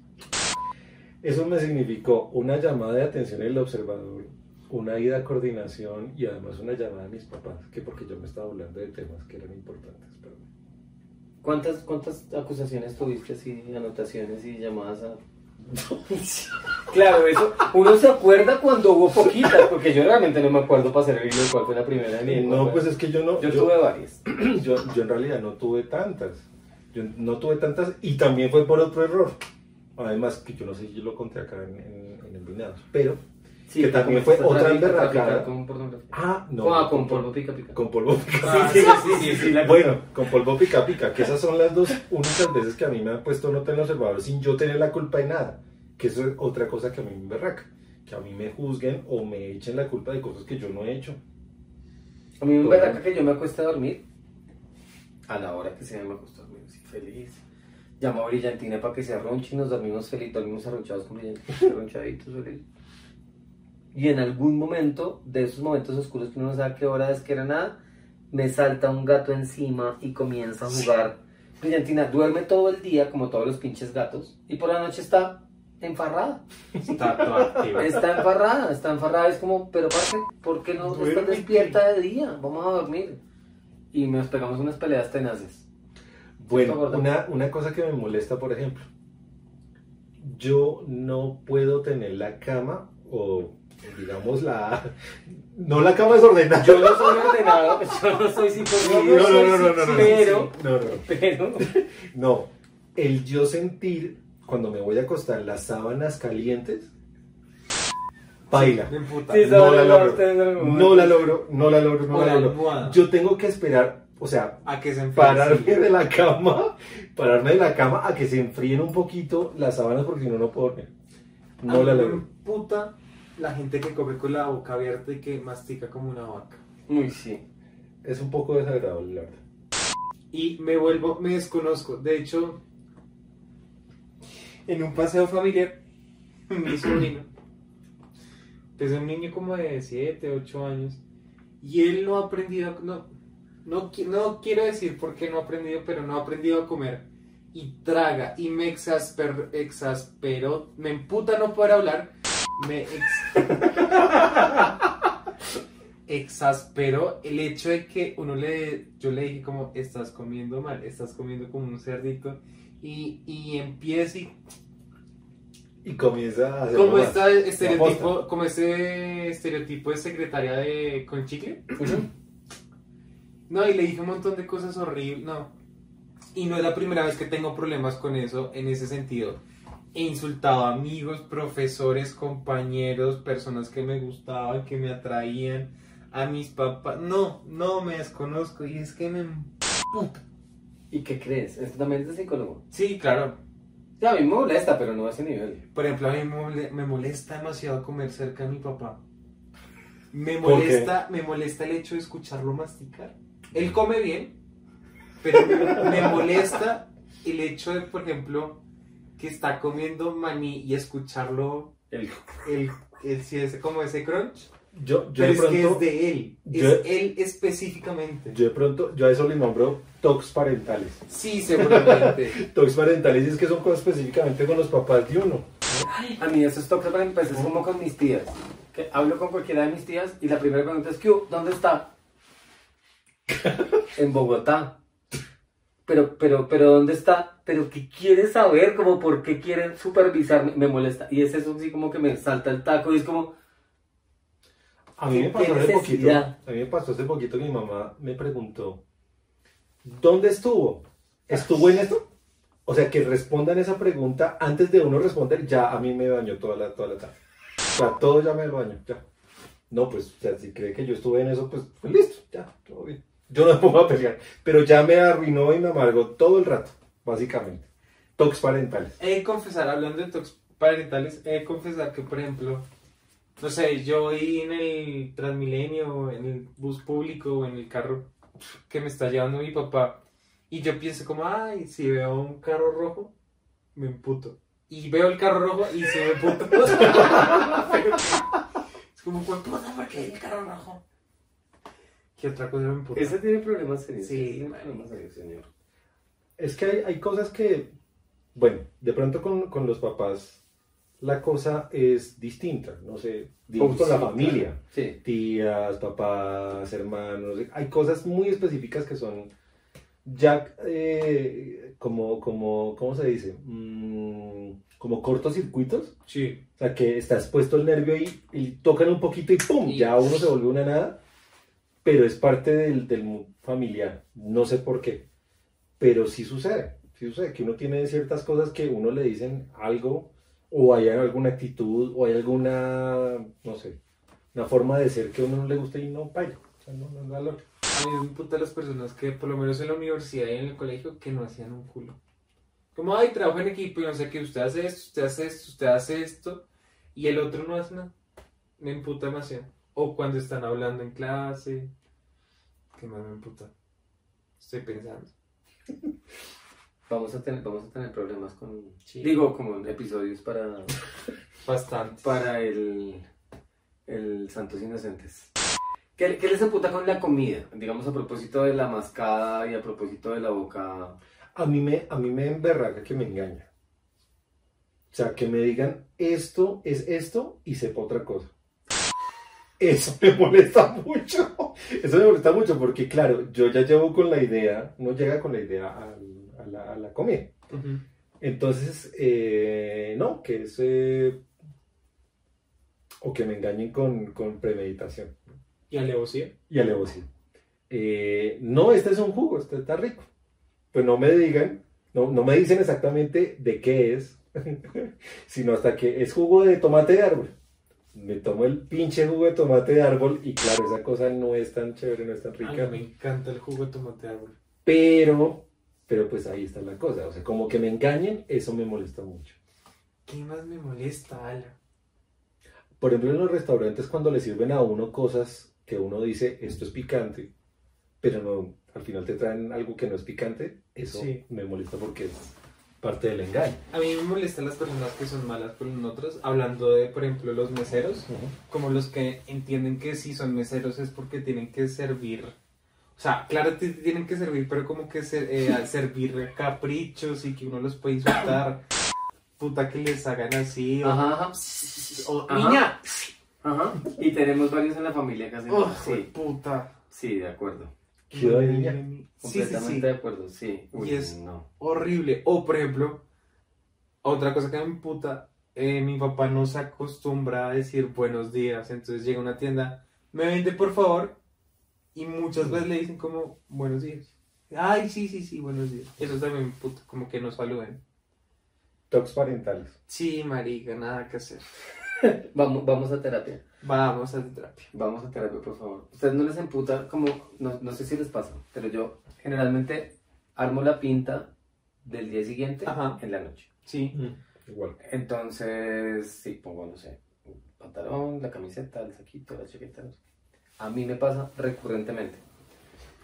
Eso me significó una llamada de atención del observador, una ida a coordinación y además una llamada a mis papás, que porque yo me estaba hablando de temas que eran importantes para mí. ¿Cuántas, ¿Cuántas acusaciones tuviste así, anotaciones y llamadas a... claro, eso, uno se acuerda cuando hubo poquitas, porque yo realmente no me acuerdo para el hilo de cuál fue la primera. ni de cuál No, fue. pues es que yo no... yo, tuve varias. yo, yo en realidad no tuve tantas. Yo no tuve tantas y también fue por otro error. Además, que yo no sé si yo lo conté acá en, en, en Envinados, pero que también fue comenzaste a otra emberracada. con. Ah, no. Ah, con polvo pica pica. Con polvo pica. Ah, sí, sí, sí, sí, la- Bueno, con polvo pica pica, que esas son las dos únicas veces que a mí me han puesto nota en el observador sin yo tener la culpa de nada. Que eso es otra cosa que a mí me emberraca. Que a mí me juzguen o me echen la culpa de cosas que yo no he hecho. A mí me verdad que yo me acuesto a dormir a la hora que sea me acuesto a dormir así feliz. Llamo a Brillantina para que se arronche y nos dormimos felices, dormimos arronchados con Brillantina, arronchaditos felices. Y en algún momento, de esos momentos oscuros que uno no sabe qué hora es, que era nada, me salta un gato encima y comienza a jugar. Brillantina duerme todo el día, como todos los pinches gatos, y por la noche está enfarrada. Está. Está enfarrada, está enfarrada. Es como, pero parce, ¿por qué no estás Duérmete. despierta de día? Vamos a dormir. Y nos pegamos unas peleas tenaces. Bueno, una, una cosa que me molesta, por ejemplo, yo no puedo tener la cama o digamos la... No la cama desordenada. Yo no soy ordenado, yo no soy psicólogo. No, no, no, no, no, Pero, no, no, pero, no. El yo sentir cuando me voy a acostar las sábanas calientes, baila. No la logro. No la logro, no la logro, no la la logro. Yo tengo que esperar, o sea, A que se pararme de la cama, pararme de la cama a que se enfríen un poquito las sábanas porque si no, no puedo dormir. No la Me logro. emputa la gente que come con la boca abierta y que mastica como una vaca. Uy, sí. Es un poco desagradable, la verdad. Y me vuelvo, me desconozco. De hecho, en un paseo familiar, mi sobrino, pues es un niño como de 7, 8 años, y él no ha aprendido, no, no, no quiero decir por qué no ha aprendido, pero no ha aprendido a comer. Y traga, y me exasper, exasperó, me emputa no poder hablar, me ex- exasperó el hecho de que uno le, yo le dije como, estás comiendo mal, estás comiendo como un cerdito, y, y empieza y Y comienza a hacer como este estereotipo, como este estereotipo de secretaria de con chicle. No, y le dije un montón de cosas horribles, no. Y no es la primera vez que tengo problemas con eso en ese sentido. He insultado a amigos, profesores, compañeros, personas que me gustaban, que me atraían, a mis papás. No, no me desconozco y es que me... ¿Y qué crees? Esto también es de psicólogo. Sí, claro. Ya, a mí me molesta, pero no a ese nivel. Por ejemplo, a mí me mole- me molesta demasiado comer cerca de mi papá. Me molesta, me molesta el hecho de escucharlo masticar. Él come bien, pero me molesta el hecho de, por ejemplo, que está comiendo maní y escucharlo, El- el, el, si es como ese crunch. Yo, yo Pero de es que pronto, es de él, es yo- él específicamente. yo de pronto, yo a eso le nombro tocs parentales. Sí, seguramente. Tocs parentales es que son cosas específicamente con los papás de uno. A mí esos toques para empezar es como con mis tías. Que hablo con cualquiera de mis tías y la primera pregunta es. ¿dónde está? en Bogotá. Pero, pero, pero, ¿dónde está? Pero, ¿qué quiere saber? Como, ¿por qué quieren supervisarme? Me molesta. Y es eso así como que me salta el taco y es como, A mí me ¿Qué pasó hace poquito, a mí me pasó hace poquito que mi mamá me preguntó, ¿dónde estuvo? ¿Estuvo en esto? O sea, que respondan esa pregunta antes de uno responder, ya a mí me bañó toda la, toda la tarde. O sea, todo ya me bañó, ya. No, pues, o sea, si cree que yo estuve en eso, pues, pues listo, ya, todo bien. Yo no me pongo a pelear, pero ya me arruinó y me amargó todo el rato, básicamente. Tocs parentales. He de confesar, hablando de tox parentales, he de confesar que, por ejemplo, no sé, yo voy en el Transmilenio, en el bus público, en el carro que me está llevando mi papá, y yo pienso como, ay, si veo un carro rojo, me emputo. Y veo el carro rojo y se me emputo. es como, puta, ¿por qué el carro rojo? ¿Qué otra cosa me emputa? ese tiene problemas serios. Sí, ese tiene marica. problemas serios, señor. Es que hay, hay cosas que, bueno, de pronto con, con los papás la cosa es distinta. No sé, digamos con la familia. Sí. tías, papás, hermanos. Hay cosas muy específicas que son ya eh, como, como, ¿cómo se dice? Mm, como cortocircuitos. Sí. O sea, que está expuesto el nervio y, y tocan un poquito y ¡pum! Y- Ya uno se vuelve una nada. Pero es parte del, del familiar. No sé por qué. Pero sí sucede. Sí sucede que uno tiene ciertas cosas que uno le dicen algo o hay alguna actitud o hay alguna, no sé, una forma de ser que a uno no le gusta y no paila. O sea, no, no da valor. A mí me puta las personas que, por lo menos en la universidad y en el colegio, que no hacían un culo. Como, ay, trabajo en equipo y no sé qué, usted hace esto, usted hace esto, usted hace esto, y el otro no hace nada. Me emputa demasiado. O cuando están hablando en clase. ¿Qué más me emputa? Estoy pensando. Vamos a tener, vamos a tener problemas con. Sí. Digo, como episodios para, Bastante. para el, el Santos Inocentes. ¿Qué, ¿Qué les emputa con la comida? Digamos a propósito de la mascada y a propósito de la boca. A mí me, a mí me emberraga que me engaña. O sea, que me digan esto es esto y sepa otra cosa. Eso me molesta mucho. Eso me molesta mucho porque, claro, yo ya llevo con la idea, no llega con la idea a, la, a la comida. Entonces, eh, no, que es... eh, o que me engañen con, con premeditación ¿Y alevosía? y alevosía. Eh, no, este es un jugo, este está rico. Pues no me digan, no, no me dicen exactamente de qué es, sino hasta que es jugo de tomate de árbol. Me tomo el pinche jugo de tomate de árbol y claro, esa cosa no es tan chévere, no es tan rica. mí me encanta el jugo de tomate de árbol. Pero, pero pues ahí está la cosa. O sea, como que me engañen, eso me molesta mucho. ¿Qué más me molesta, Ala? Por ejemplo, en los restaurantes cuando le sirven a uno cosas que uno dice, esto es picante, pero no, al final te traen algo que no es picante, eso Sí. me molesta porque es parte del engaño. A mí me molestan las personas que son malas con otros, hablando de, por ejemplo, los meseros, como los que entienden que si son meseros es porque tienen que servir. O sea, claro, tienen que servir, pero como que ser- eh, al servir caprichos y que uno los puede insultar. Puta que les hagan así. O, Ajá, ajá. o, Ajá. niña. Ajá. Y tenemos varios en la familia que hacen Oh, Sí, puta. sí, de acuerdo. ¿Qué va de niña? Sí, sí, sí. Completamente de acuerdo, sí. Uy, Y es- no. horrible. O, por ejemplo, otra cosa que me imputa, eh, mi papá no se acostumbra a decir buenos días, entonces llega a una tienda, me vende por favor, y muchas veces le dicen como buenos días. Ay, sí, sí, sí, buenos días. Eso también me imputa, como que no saluden. Tox parentales. Sí, marica, nada que hacer. Vamos, vamos a terapia. Vamos a terapia. Vamos a terapia, por favor. Ustedes no les emputa como, no, no sé si les pasa, pero yo generalmente armo la pinta del día siguiente Ajá. en la noche. Sí. Igual. Entonces, sí, pongo, no sé, un pantalón, la camiseta, el saquito, la chaqueta, no sé. A mí me pasa recurrentemente.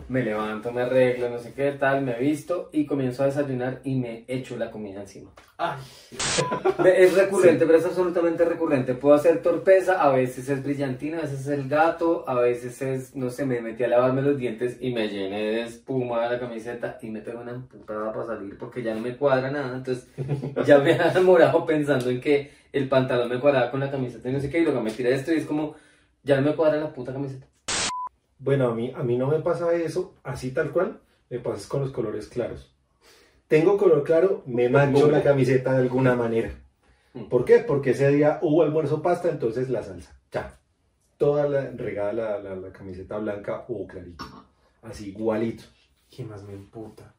Me levanto, me arreglo, no sé qué tal, me visto y comienzo a desayunar y me echo la comida encima. Ay, Es recurrente, pero es absolutamente recurrente. Puedo hacer torpeza, a veces es brillantina, a veces es el gato, a veces es, no sé, me metí a lavarme los dientes y me llené de espuma la camiseta y me pego una emputada para salir porque ya no me cuadra nada. Entonces ya me ha demorado pensando en que el pantalón me cuadraba con la camiseta y no sé qué, y luego me tiré esto y es como, ya no me cuadra la puta camiseta. Bueno, a mí, a mí no me pasa eso así tal cual, me pasa con los colores claros. Tengo color claro, me mancho la camiseta de alguna manera. ¿Por qué? Porque ese día hubo almuerzo pasta, entonces la salsa. Ya. Toda la, regada la, la- la camiseta blanca o clarito. Así, igualito. ¿qué más me imputa?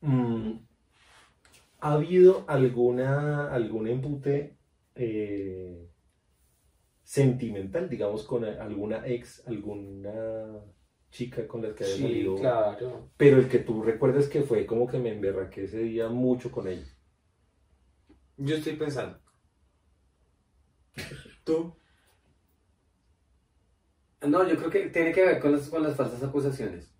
Mm, ¿Ha habido alguna, algún embute eh, sentimental, digamos, con alguna ex, alguna chica con la que haya Sí, salido? claro. Pero el que tú recuerdes que fue como que me emberraqué ese día mucho con ella. Yo estoy pensando. ¿Tú? No, yo creo que tiene que ver con las, con las falsas acusaciones.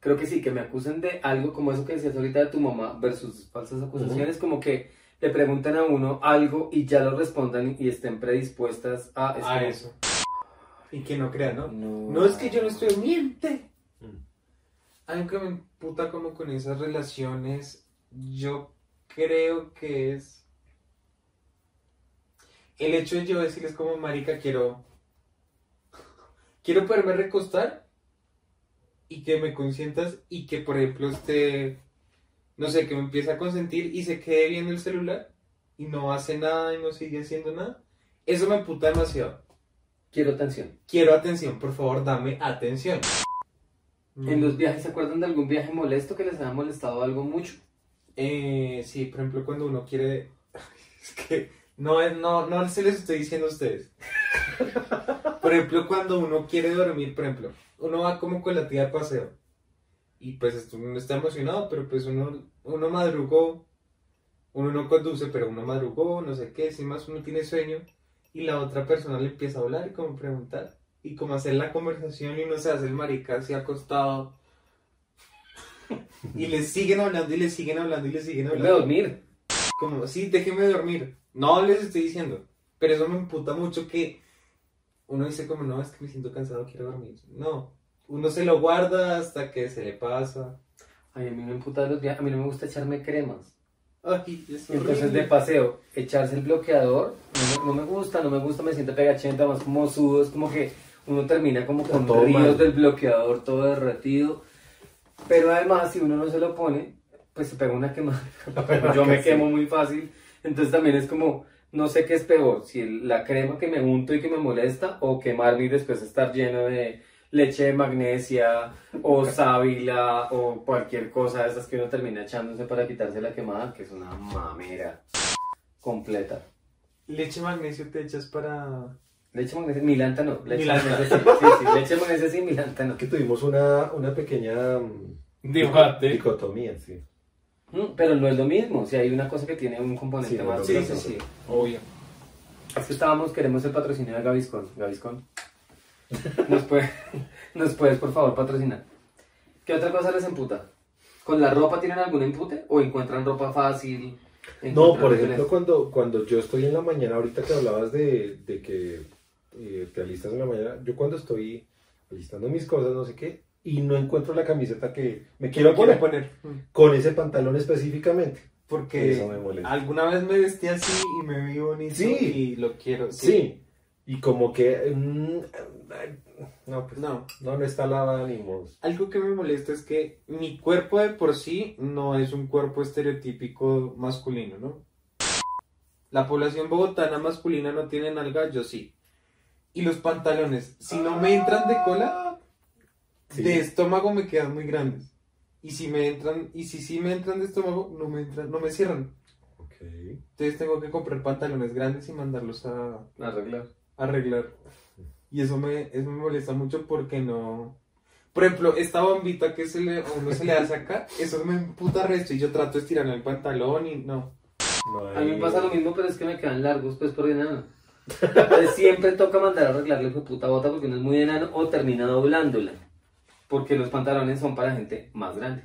Creo que sí, que me acusen de algo como eso que decías ahorita de tu mamá versus falsas acusaciones, como que le preguntan a uno algo y ya lo respondan y estén predispuestas a... es A como, eso. Y que no crean, ¿no? No. No es que yo no estoy miente. Mm. Algo que me imputa como con esas relaciones, yo creo que es el hecho de yo decirles como marica quiero quiero poderme recostar y que me consientas y que por ejemplo esté no sé que me empiece a consentir y se quede viendo el celular y no hace nada y no sigue haciendo nada eso me puta demasiado Quiero atención. quiero atención por favor dame atención En los viajes, ¿se acuerdan de algún viaje molesto que les haya molestado algo mucho? Eh, sí, por ejemplo, cuando uno quiere. Es que no, no, no se les estoy diciendo a ustedes. Por ejemplo, cuando uno quiere dormir, por ejemplo, uno va como con la tía de paseo. Y pues uno está emocionado, pero pues uno, uno madrugó. Uno no conduce, pero uno madrugó, no sé qué, si más uno tiene sueño. Y la otra persona le empieza a hablar y como preguntar. Y como hacer la conversación y uno se hace el marica así acostado. Y le siguen hablando y le siguen hablando y le siguen hablando. dormir. Como, sí, déjenme dormir. No les estoy diciendo. Pero eso me emputa mucho que uno dice como, no, es que me siento cansado, quiero dormir. No. Uno se lo guarda hasta que se le pasa. Ay, a mí me los viajes. A mí no me gusta echarme cremas. Ay, es Entonces, horrible. de paseo, echarse el bloqueador, no me, no me gusta, no me gusta, me siento pegachenta, más como sudo, es como que uno termina como con Todo ríos mal. del bloqueador, todo derretido. Pero además, si uno no se lo pone, pues se pega una quemada. Yo me Sí. quemo muy fácil. Entonces también es como, no sé qué es peor, si el- la crema que me unto y que me molesta, o quemarme y después estar lleno de leche de magnesia, o sábila, o cualquier cosa de esas que uno termina echándose para quitarse la quemada, que es una mamera completa. Leche magnesio te echas para... Leche de magnesia, milanta no, leche Milanta. de magnesia sí, sí, sí, leche de magnesia sí, milanta no. Que tuvimos una, una pequeña mm, Debate. dicotomía, sí. Mm, Pero no es lo mismo, si hay una cosa que tiene un componente Sí, más Sí, sí, sí. Obvio. Es que estábamos, queremos el patrocinio de Gaviscon. Gaviscon. ¿Nos, puede- ¿Nos puedes, por favor, patrocinar? ¿Qué otra cosa les emputa? ¿Con la ropa tienen algún empute? ¿O encuentran ropa fácil? No, ¿Encuentran por ejemplo, cuando, cuando yo estoy en la mañana, ahorita que hablabas de, de que eh, te alistas en la mañana, yo cuando estoy alistando mis cosas, no sé qué, y no encuentro la camiseta que me quiero poner, poner. con ese pantalón específicamente. Porque Eso me molesta. alguna vez me vestí así y me vi bonito Sí. y lo quiero. Sí, y como que... mm, no, pues no, No. no, está lavada ni modo. Algo que me molesta es que mi cuerpo de por sí no es un cuerpo estereotípico masculino, ¿no? La población bogotana masculina no tiene nalga, yo sí. Y los pantalones, si no me entran de cola, Sí. de estómago me quedan muy grandes. Y si me entran, y si sí me entran de estómago, no me entran, no me cierran. Ok. Entonces tengo que comprar pantalones grandes y mandarlos a, Arreglar. Arreglar. Y eso me, eso me molesta mucho porque no. Por ejemplo, esta bombita que se le, a uno se le hace acá, eso me emputa resto y yo trato de estirar el pantalón y no. No A mí me pasa lo mismo, pero es que me quedan largos, pues por enano. Entonces, siempre toca mandar a arreglarle su puta bota porque uno es muy enano o termina doblándola. Porque los pantalones son para gente más grande.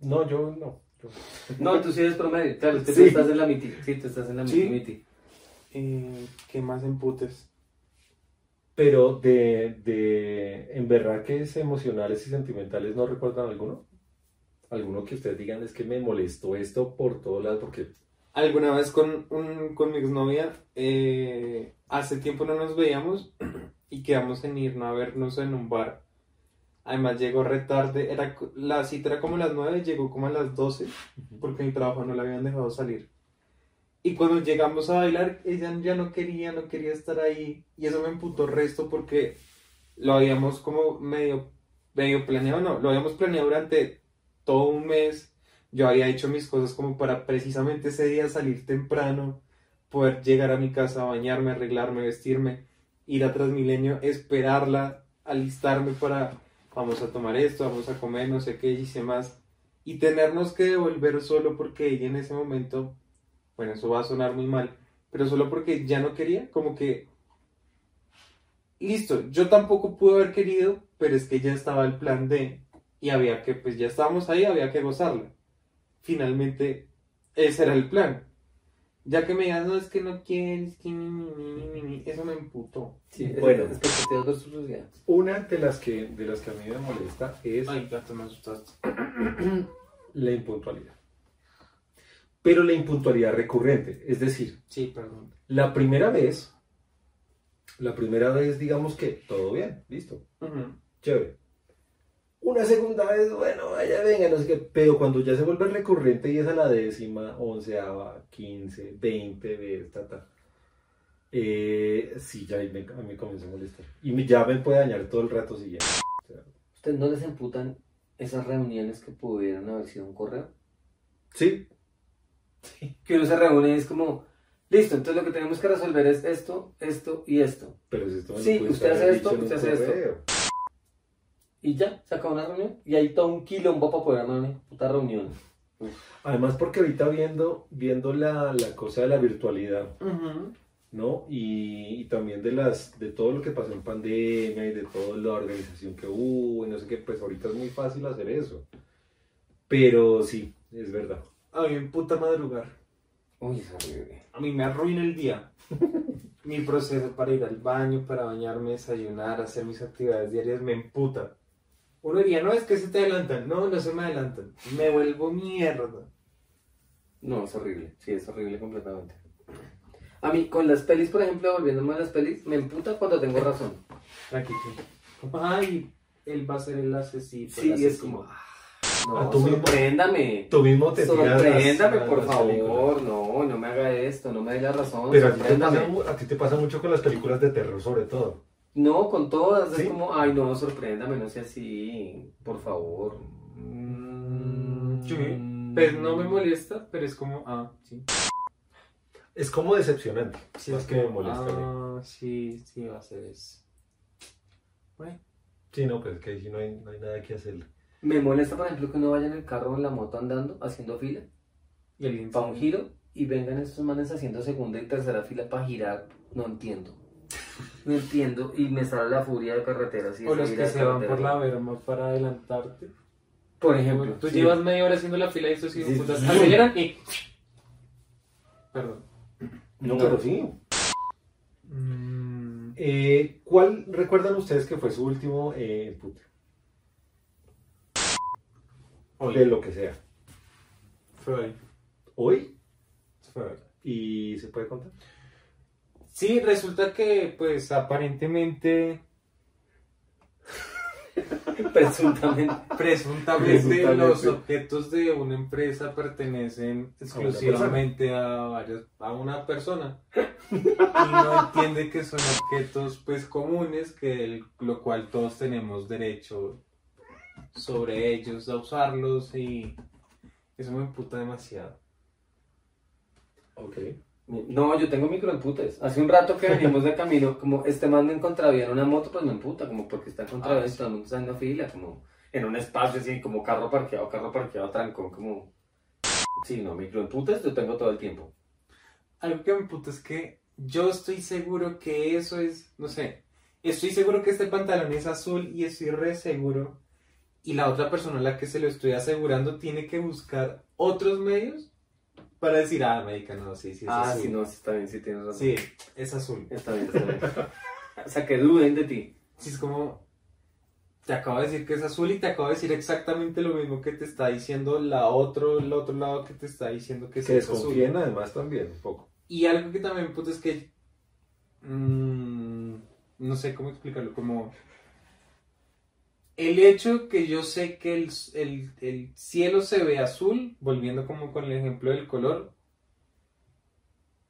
No, yo no. yo- No, tú sí eres promedio. Claro, es que Sí. tú estás en la miti. Sí, tú estás en la Sí. miti. Eh, ¿Qué más emputes? Pero de, de emberraques emocionales y sentimentales, ¿no recuerdan alguno? ¿Alguno que ustedes digan es que me molestó esto por todos lados? Porque Alguna vez con, un, con mi exnovia, eh, hace tiempo no nos veíamos y quedamos en irnos a vernos en un bar. Además llegó re tarde, era, la cita era como a las 9, llegó como a las 12 porque mi trabajo no la habían dejado salir. Y cuando llegamos a bailar, ella ya no quería, no quería estar ahí. Y eso me emputó resto porque lo habíamos como medio, medio planeado, no, lo habíamos planeado durante todo un mes. Yo había hecho mis cosas como para precisamente ese día salir temprano, poder llegar a mi casa, bañarme, arreglarme, vestirme, ir a Transmilenio, esperarla, alistarme para, vamos a tomar esto, vamos a comer, no sé qué, hice más. Y tenernos que devolver solo porque ella en ese momento, bueno, eso va a sonar muy mal, pero solo porque ya no quería, como que, listo, yo tampoco pude haber querido, pero es que ya estaba el plan de, y había que, pues ya estábamos ahí, había que gozarla. Finalmente, ese era el plan. Ya que me digan, no, es que no quieres, que ni, ni, ni, ni, ni", eso me emputó. Sí, Bueno. bueno. Expectativas versus realidad. una de las que, de las que a mí me molesta es Ay, gato, me asustaste. la impuntualidad. Pero la impuntualidad recurrente. Es decir, Sí, perdón. la primera vez, la primera vez digamos que todo bien, listo, chévere. Una segunda vez, bueno, vaya, venga, no sé qué, pero cuando ya se vuelve recurrente y es a la décima, onceava, quince, veinte vez, ta, ta, eh, sí, ya me, a mí me comienza a molestar. Y me- ya me puede dañar todo el rato siguiente. O sea, ¿Ustedes no les emputan esas reuniones que pudieron haber sido un correo? sí, Que uno se reúne y es como, listo, entonces lo que tenemos que resolver es esto, esto y esto. pero si esto Sí, usted hace esto, usted hace esto. Y ya, se acabó una reunión. Y hay todo un quilombo para poder armar una puta reunión. Además, porque ahorita viendo, viendo la, la cosa de la virtualidad, ¿no? Y, y también de las de todo lo que pasó en pandemia y de toda la organización que hubo y no sé qué, pues ahorita es muy fácil hacer eso. Pero sí, es verdad. A mí me puta madrugar. Uy, es horrible. A mí me arruina el día. Mi proceso para ir al baño, para bañarme, desayunar, hacer mis actividades diarias me emputa. Uno diría, no, es que se te adelantan. No, no se me adelantan. Me vuelvo mierda. No, es horrible. Sí, es horrible completamente. A mí, con las pelis, por ejemplo, volviéndome a las pelis, me emputa cuando tengo razón. Tranquilo. Como, ay, él va a ser el asesino. Sí, el es como, no, Ah, tú sorpréndame. Tú mismo te Sorpréndame, las- por las películas. favor. No, no me haga esto, no me dé la razón. Pero a ti, te pasa, mu- a ti te pasa mucho con las películas de terror, sobre todo. No, con todas. ¿Sí? Es como, ay, no, sorpréndame, no sea así. Por favor. Mm, sí. Pues no me molesta, pero es como, ah, sí. Es como decepcionante. Sí, más es que me molesta. Ah, sí, sí, va a ser eso. Bueno, Sí, no, pues es que ahí sí no hay, no hay nada que hacerle. Me molesta, por ejemplo, que uno vaya en el carro o en la moto andando, haciendo fila, y alguien para un giro, y vengan estos manes haciendo segunda y tercera fila para girar. No entiendo. No entiendo. Y me sale la furia de carretera. así, O los que se van por la verma para adelantarte. Por ejemplo. Tú sí. llevas media hora haciendo la fila y estos hijos Sí, putas sí. aceleran y... Perdón. No, pero sí. Mm, Eh, ¿Cuál recuerdan ustedes que fue su último eh, empute? Hoy. De lo que sea. Fue hoy. Hoy. ¿Y se puede contar? Sí, resulta que, pues, aparentemente, Presuntamente. los objetos de una empresa pertenecen exclusivamente a, varios, a una persona. Y no entiende que son objetos, pues, comunes, que el- lo cual todos tenemos derecho sobre ellos a usarlos y eso me emputa demasiado. Ok. No, yo tengo microemputes. Hace un rato que venimos de camino, como este man me contravía en una moto, pues me emputa, como porque está en contravía Ah, y sí. todo el mundo está en una fila, como en un espacio así, como carro parqueado, carro parqueado, trancón, como... Sí, no, microemputes yo tengo todo el tiempo. Algo que me emputa es que yo estoy seguro que eso es, no sé, estoy seguro que este pantalón es azul y estoy re seguro. Y la otra persona a la que se lo estoy asegurando tiene que buscar otros medios para decir, ah, médica, no, sí, sí, es ah, azul. sí, no, sí, está bien, sí tienes razón. Sí, es azul. Está bien, está bien. o sea, que duden de ti. Sí, es como, te acabo de decir que es azul y te acabo de decir exactamente lo mismo que te está diciendo la otro, el otro lado que te está diciendo que Que es azul. desconfíen además también un poco. Y algo que también puto es que. mm, no sé cómo explicarlo. Como. El hecho que yo sé que el, el- el cielo se ve azul, volviendo como con el ejemplo del color,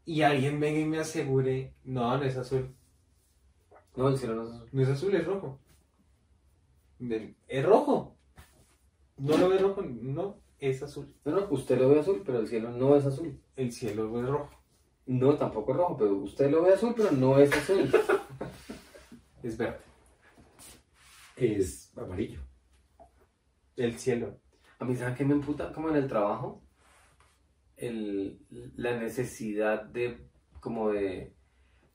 y alguien venga y me asegure, no, no es azul, No, el cielo no es azul. no es azul, es rojo. Es rojo. No lo ve rojo, no, es azul. No, no, usted lo ve azul, pero el cielo no es azul. El cielo es rojo, No, tampoco es rojo, pero usted lo ve azul, pero no es azul. es verde. Es amarillo. El cielo. A mí, ¿saben qué me emputa? Como en el trabajo, el, la necesidad de, como de,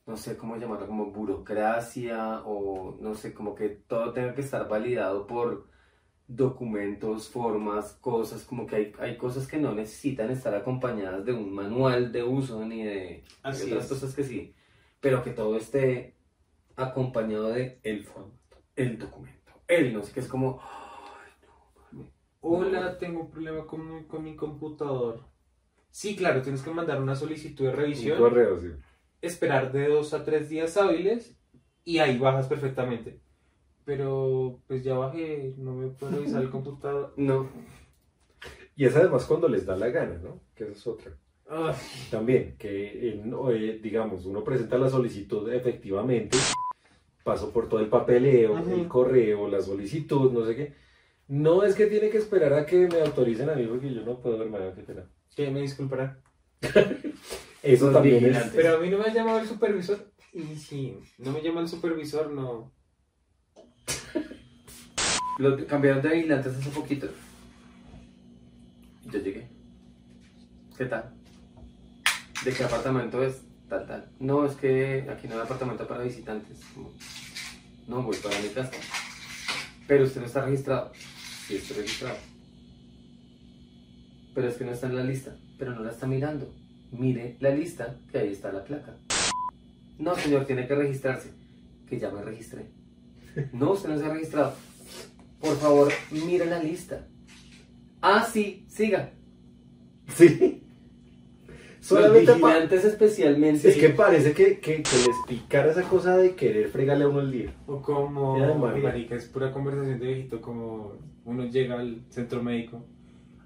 no sé cómo llamarlo, como burocracia o no sé, como que todo tenga que estar validado por documentos, formas, cosas, como que hay, hay cosas que no necesitan estar acompañadas de un manual de uso ni de Así otras es. cosas que sí, pero que todo esté acompañado de el formato, el documento, el no sé qué, es como... Hola, tengo un problema con mi, con mi computador. Sí, claro, tienes que mandar una solicitud de Un revisión, correo, sí. esperar de dos a tres días hábiles y ahí bajas perfectamente. Pero pues ya bajé, no me puedo revisar el computador. No. Y es además cuando les da la gana, ¿no? Que esa es otra. Ay, También, que no, eh, digamos, uno presenta la solicitud efectivamente, pasó por todo el papeleo, el correo, la solicitud, no sé qué. No es que tiene que esperar a que me autoricen a mí porque yo no puedo, hermano, qué pena. que me disculparán. Eso Los también es... Pero a mí no me ha llamado el supervisor. Y si no me llama el supervisor, no. Lo cambiaron de vigilantes hace poquito. Yo llegué. ¿Qué tal? ¿De qué apartamento es? Tal, tal. No, es que aquí no hay apartamento para visitantes. No, voy para mi casa. Pero usted no está registrado. Sí, estoy registrado. Pero es que no está en la lista. Pero no la está mirando. Mire la lista, que ahí está la placa. No, señor, tiene que registrarse. Que ya me registré. No, usted no se ha registrado. Por favor, mire la lista. Ah, sí, siga. Sí. Los Solamente pa- vigilantes especialmente. Es que parece que, que, que les picara esa cosa de querer fregarle a uno el día. O como, marica, es pura conversación de viejito, como uno llega al centro médico.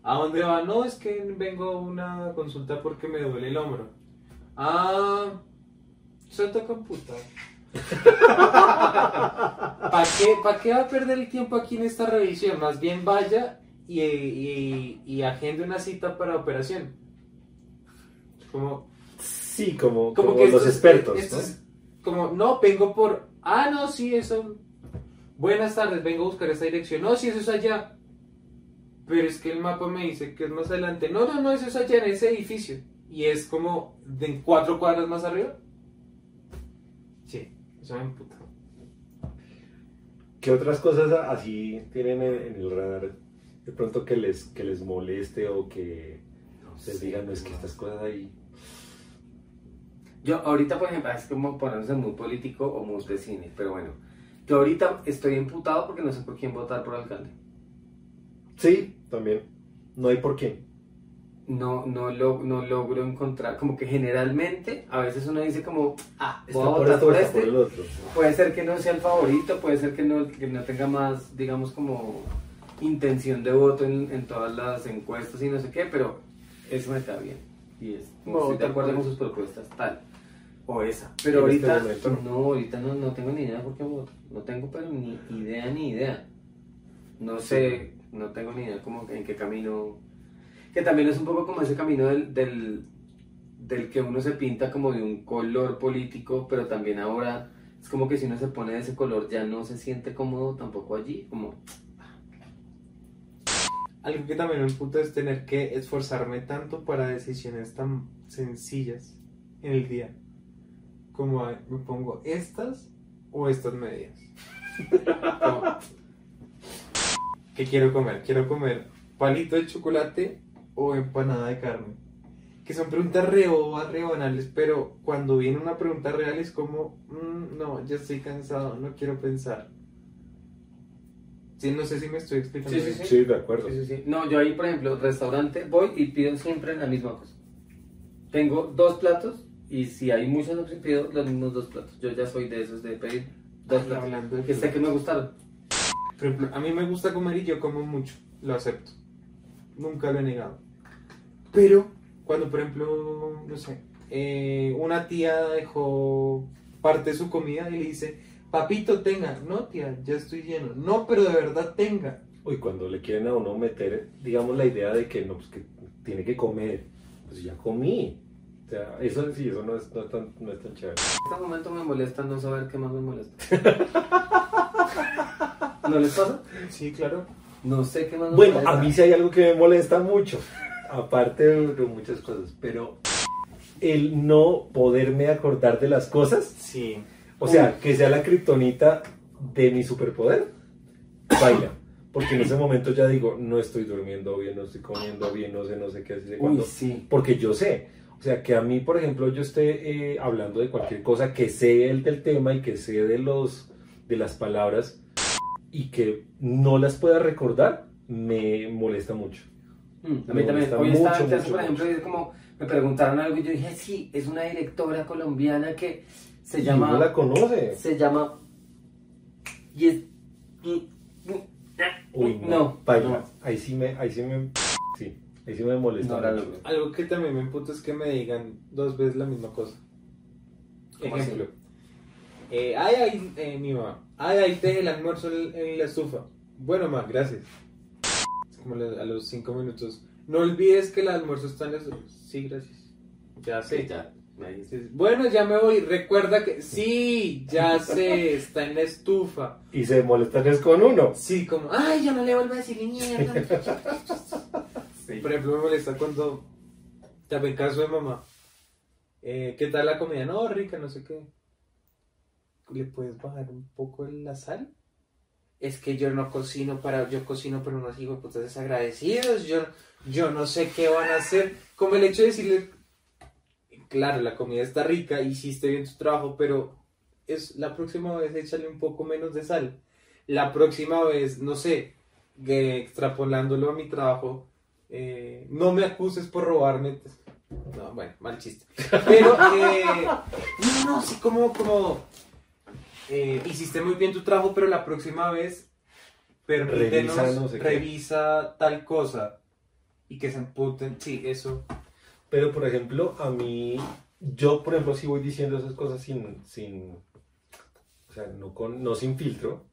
¿A dónde va? No, es que vengo a una consulta porque me duele el hombro. Ah, Santa computa. ¿Para qué, ¿Para qué va a perder el tiempo aquí en esta revisión? Más bien vaya y, y, y agende una cita para operación. Como, Sí, como, como, como que los expertos, ¿no? como, no, vengo por. Ah, no, sí, eso. Buenas tardes, vengo a buscar esta dirección. No, sí, eso es allá. Pero es que el mapa me dice que es más adelante. No, no, no, eso es allá en ese edificio. Y es como de cuatro cuadras más arriba. Sí, eso me emputa. ¿Qué otras cosas así tienen en, en el radar? De pronto que les, que les moleste o que les digan, no es que estas cosas ahí. Yo ahorita, por ejemplo, es como ponerse muy político o muy de cine, pero bueno. Yo ahorita estoy imputado porque no sé por quién votar por alcalde. Sí, también. No hay por qué. No, no, lo, no logro encontrar, como que generalmente a veces uno dice como, ah, voy a votar por este. el otro. Puede ser que no sea el favorito, puede ser que no, que no tenga más, digamos, como intención de voto en, en todas las encuestas y no sé qué, pero eso me está bien. Y es, a estoy de acuerdo con sus propuestas, tal. O esa. Pero este ahorita, no. ahorita no, no tengo ni idea por qué voto. No tengo, pero ni idea, ni idea. No sé, no tengo ni idea como en qué camino. Que también es un poco como ese camino del, del, del que uno se pinta como de un color político, pero también ahora es como que si uno se pone de ese color ya no se siente cómodo tampoco allí. Como, Algo que también me emputa es tener que esforzarme tanto para decisiones tan sencillas en el día. Como eh, me pongo estas o estas medias. Como, ¿Qué quiero comer? Quiero comer palito de chocolate o empanada de carne. Que son preguntas re bobas, re banales, pero cuando viene una pregunta real es como, "Mm, no, ya estoy cansado, no quiero pensar. Sí, no sé si me estoy explicando. Sí, sí, bien. Sí, de acuerdo. Sí, sí, sí. No, yo ahí, por ejemplo, restaurante, voy y pido siempre la misma cosa. Tengo dos platos y si hay muchas opciones, pido los mismos dos platos. Yo ya soy de esos de pedir dos Ay, platos. hablando de Que sé que me gustaron. Por ejemplo, a mí me gusta comer y yo como mucho, lo acepto. Nunca lo he negado. Pero cuando, por ejemplo, no sé, eh, una tía dejó parte de su comida y le dice, papito, tenga. No, tía, ya estoy lleno. No, pero de verdad tenga. Uy, cuando le quieren a uno meter, digamos, la idea de que no, pues que tiene que comer, pues ya comí. O sea, eso sí, eso no es, no es tan, no es tan chévere. En este momento me molesta no saber qué más me molesta. ¿No les pasa? Sí, claro. No sé qué más me Bueno, molesta. a mí sí hay algo que me molesta mucho, aparte de, muchas cosas, pero el no poderme acordar de las cosas, Sí. o sea, que sea la kriptonita de mi superpoder, baila. Porque en ese momento ya digo, no estoy durmiendo bien, no estoy comiendo bien, no sé, no sé qué así de Uy, cuándo. sí. Porque yo sé, o sea, que a mí, por ejemplo, yo esté eh, hablando de cualquier cosa, que sé el del tema y que sé de, los, de las palabras y que no las pueda recordar, me molesta mucho. Mm, a mí Me también. Hoy estaba mucho, clase, mucho, por ejemplo, mucho. y es como me preguntaron algo y yo dije, sí, es una directora colombiana que se Y llama... uno la conoce. Se llama... Y es... Uy, no. No, no. Ahí sí me, ahí sí me, ahí sí me. No, mucho. logro. Algo que también me emputa es que me digan dos veces la misma cosa. ¿Cómo Ejemplo. Eh, ay, ay, eh, mi mamá. Ay, ahí te dejé el almuerzo en, en la estufa. Bueno, ma, gracias. Es como a los cinco minutos. No olvides que el almuerzo está en la estufa. Sí, gracias. Ya sé. Sí, ya. me dice. Dices, Bueno, ya me voy. Recuerda que. Sí, ya sé, está en la estufa. Y se molestan es con uno. Sí, como. Ay, ya no le vuelvo a decir ni mierda. Sí. Por ejemplo, me molesta cuando. También caso de mamá. Eh, ¿Qué tal la comida? No, rica, no sé qué. ¿Le puedes bajar un poco la sal? Es que yo no cocino para. Yo cocino para unos hijos putas desagradecidos. Yo, yo no sé qué van a hacer. Como el hecho de decirle. Claro, la comida está rica, hiciste bien tu trabajo, pero es la próxima vez échale un poco menos de sal. La próxima vez, no sé, extrapolándolo a mi trabajo, eh, no me acuses por robarme. No, bueno, mal chiste. Pero, eh, no, no, sí, como, como, eh, hiciste muy bien tu trabajo, pero la próxima vez, permítenos, Revisa no sé qué. revisa tal cosa. Y que se emputen, sí, eso. Pero, por ejemplo, a mí, yo, por ejemplo, sí voy diciendo esas cosas sin, sin, o sea, no, con, no sin filtro,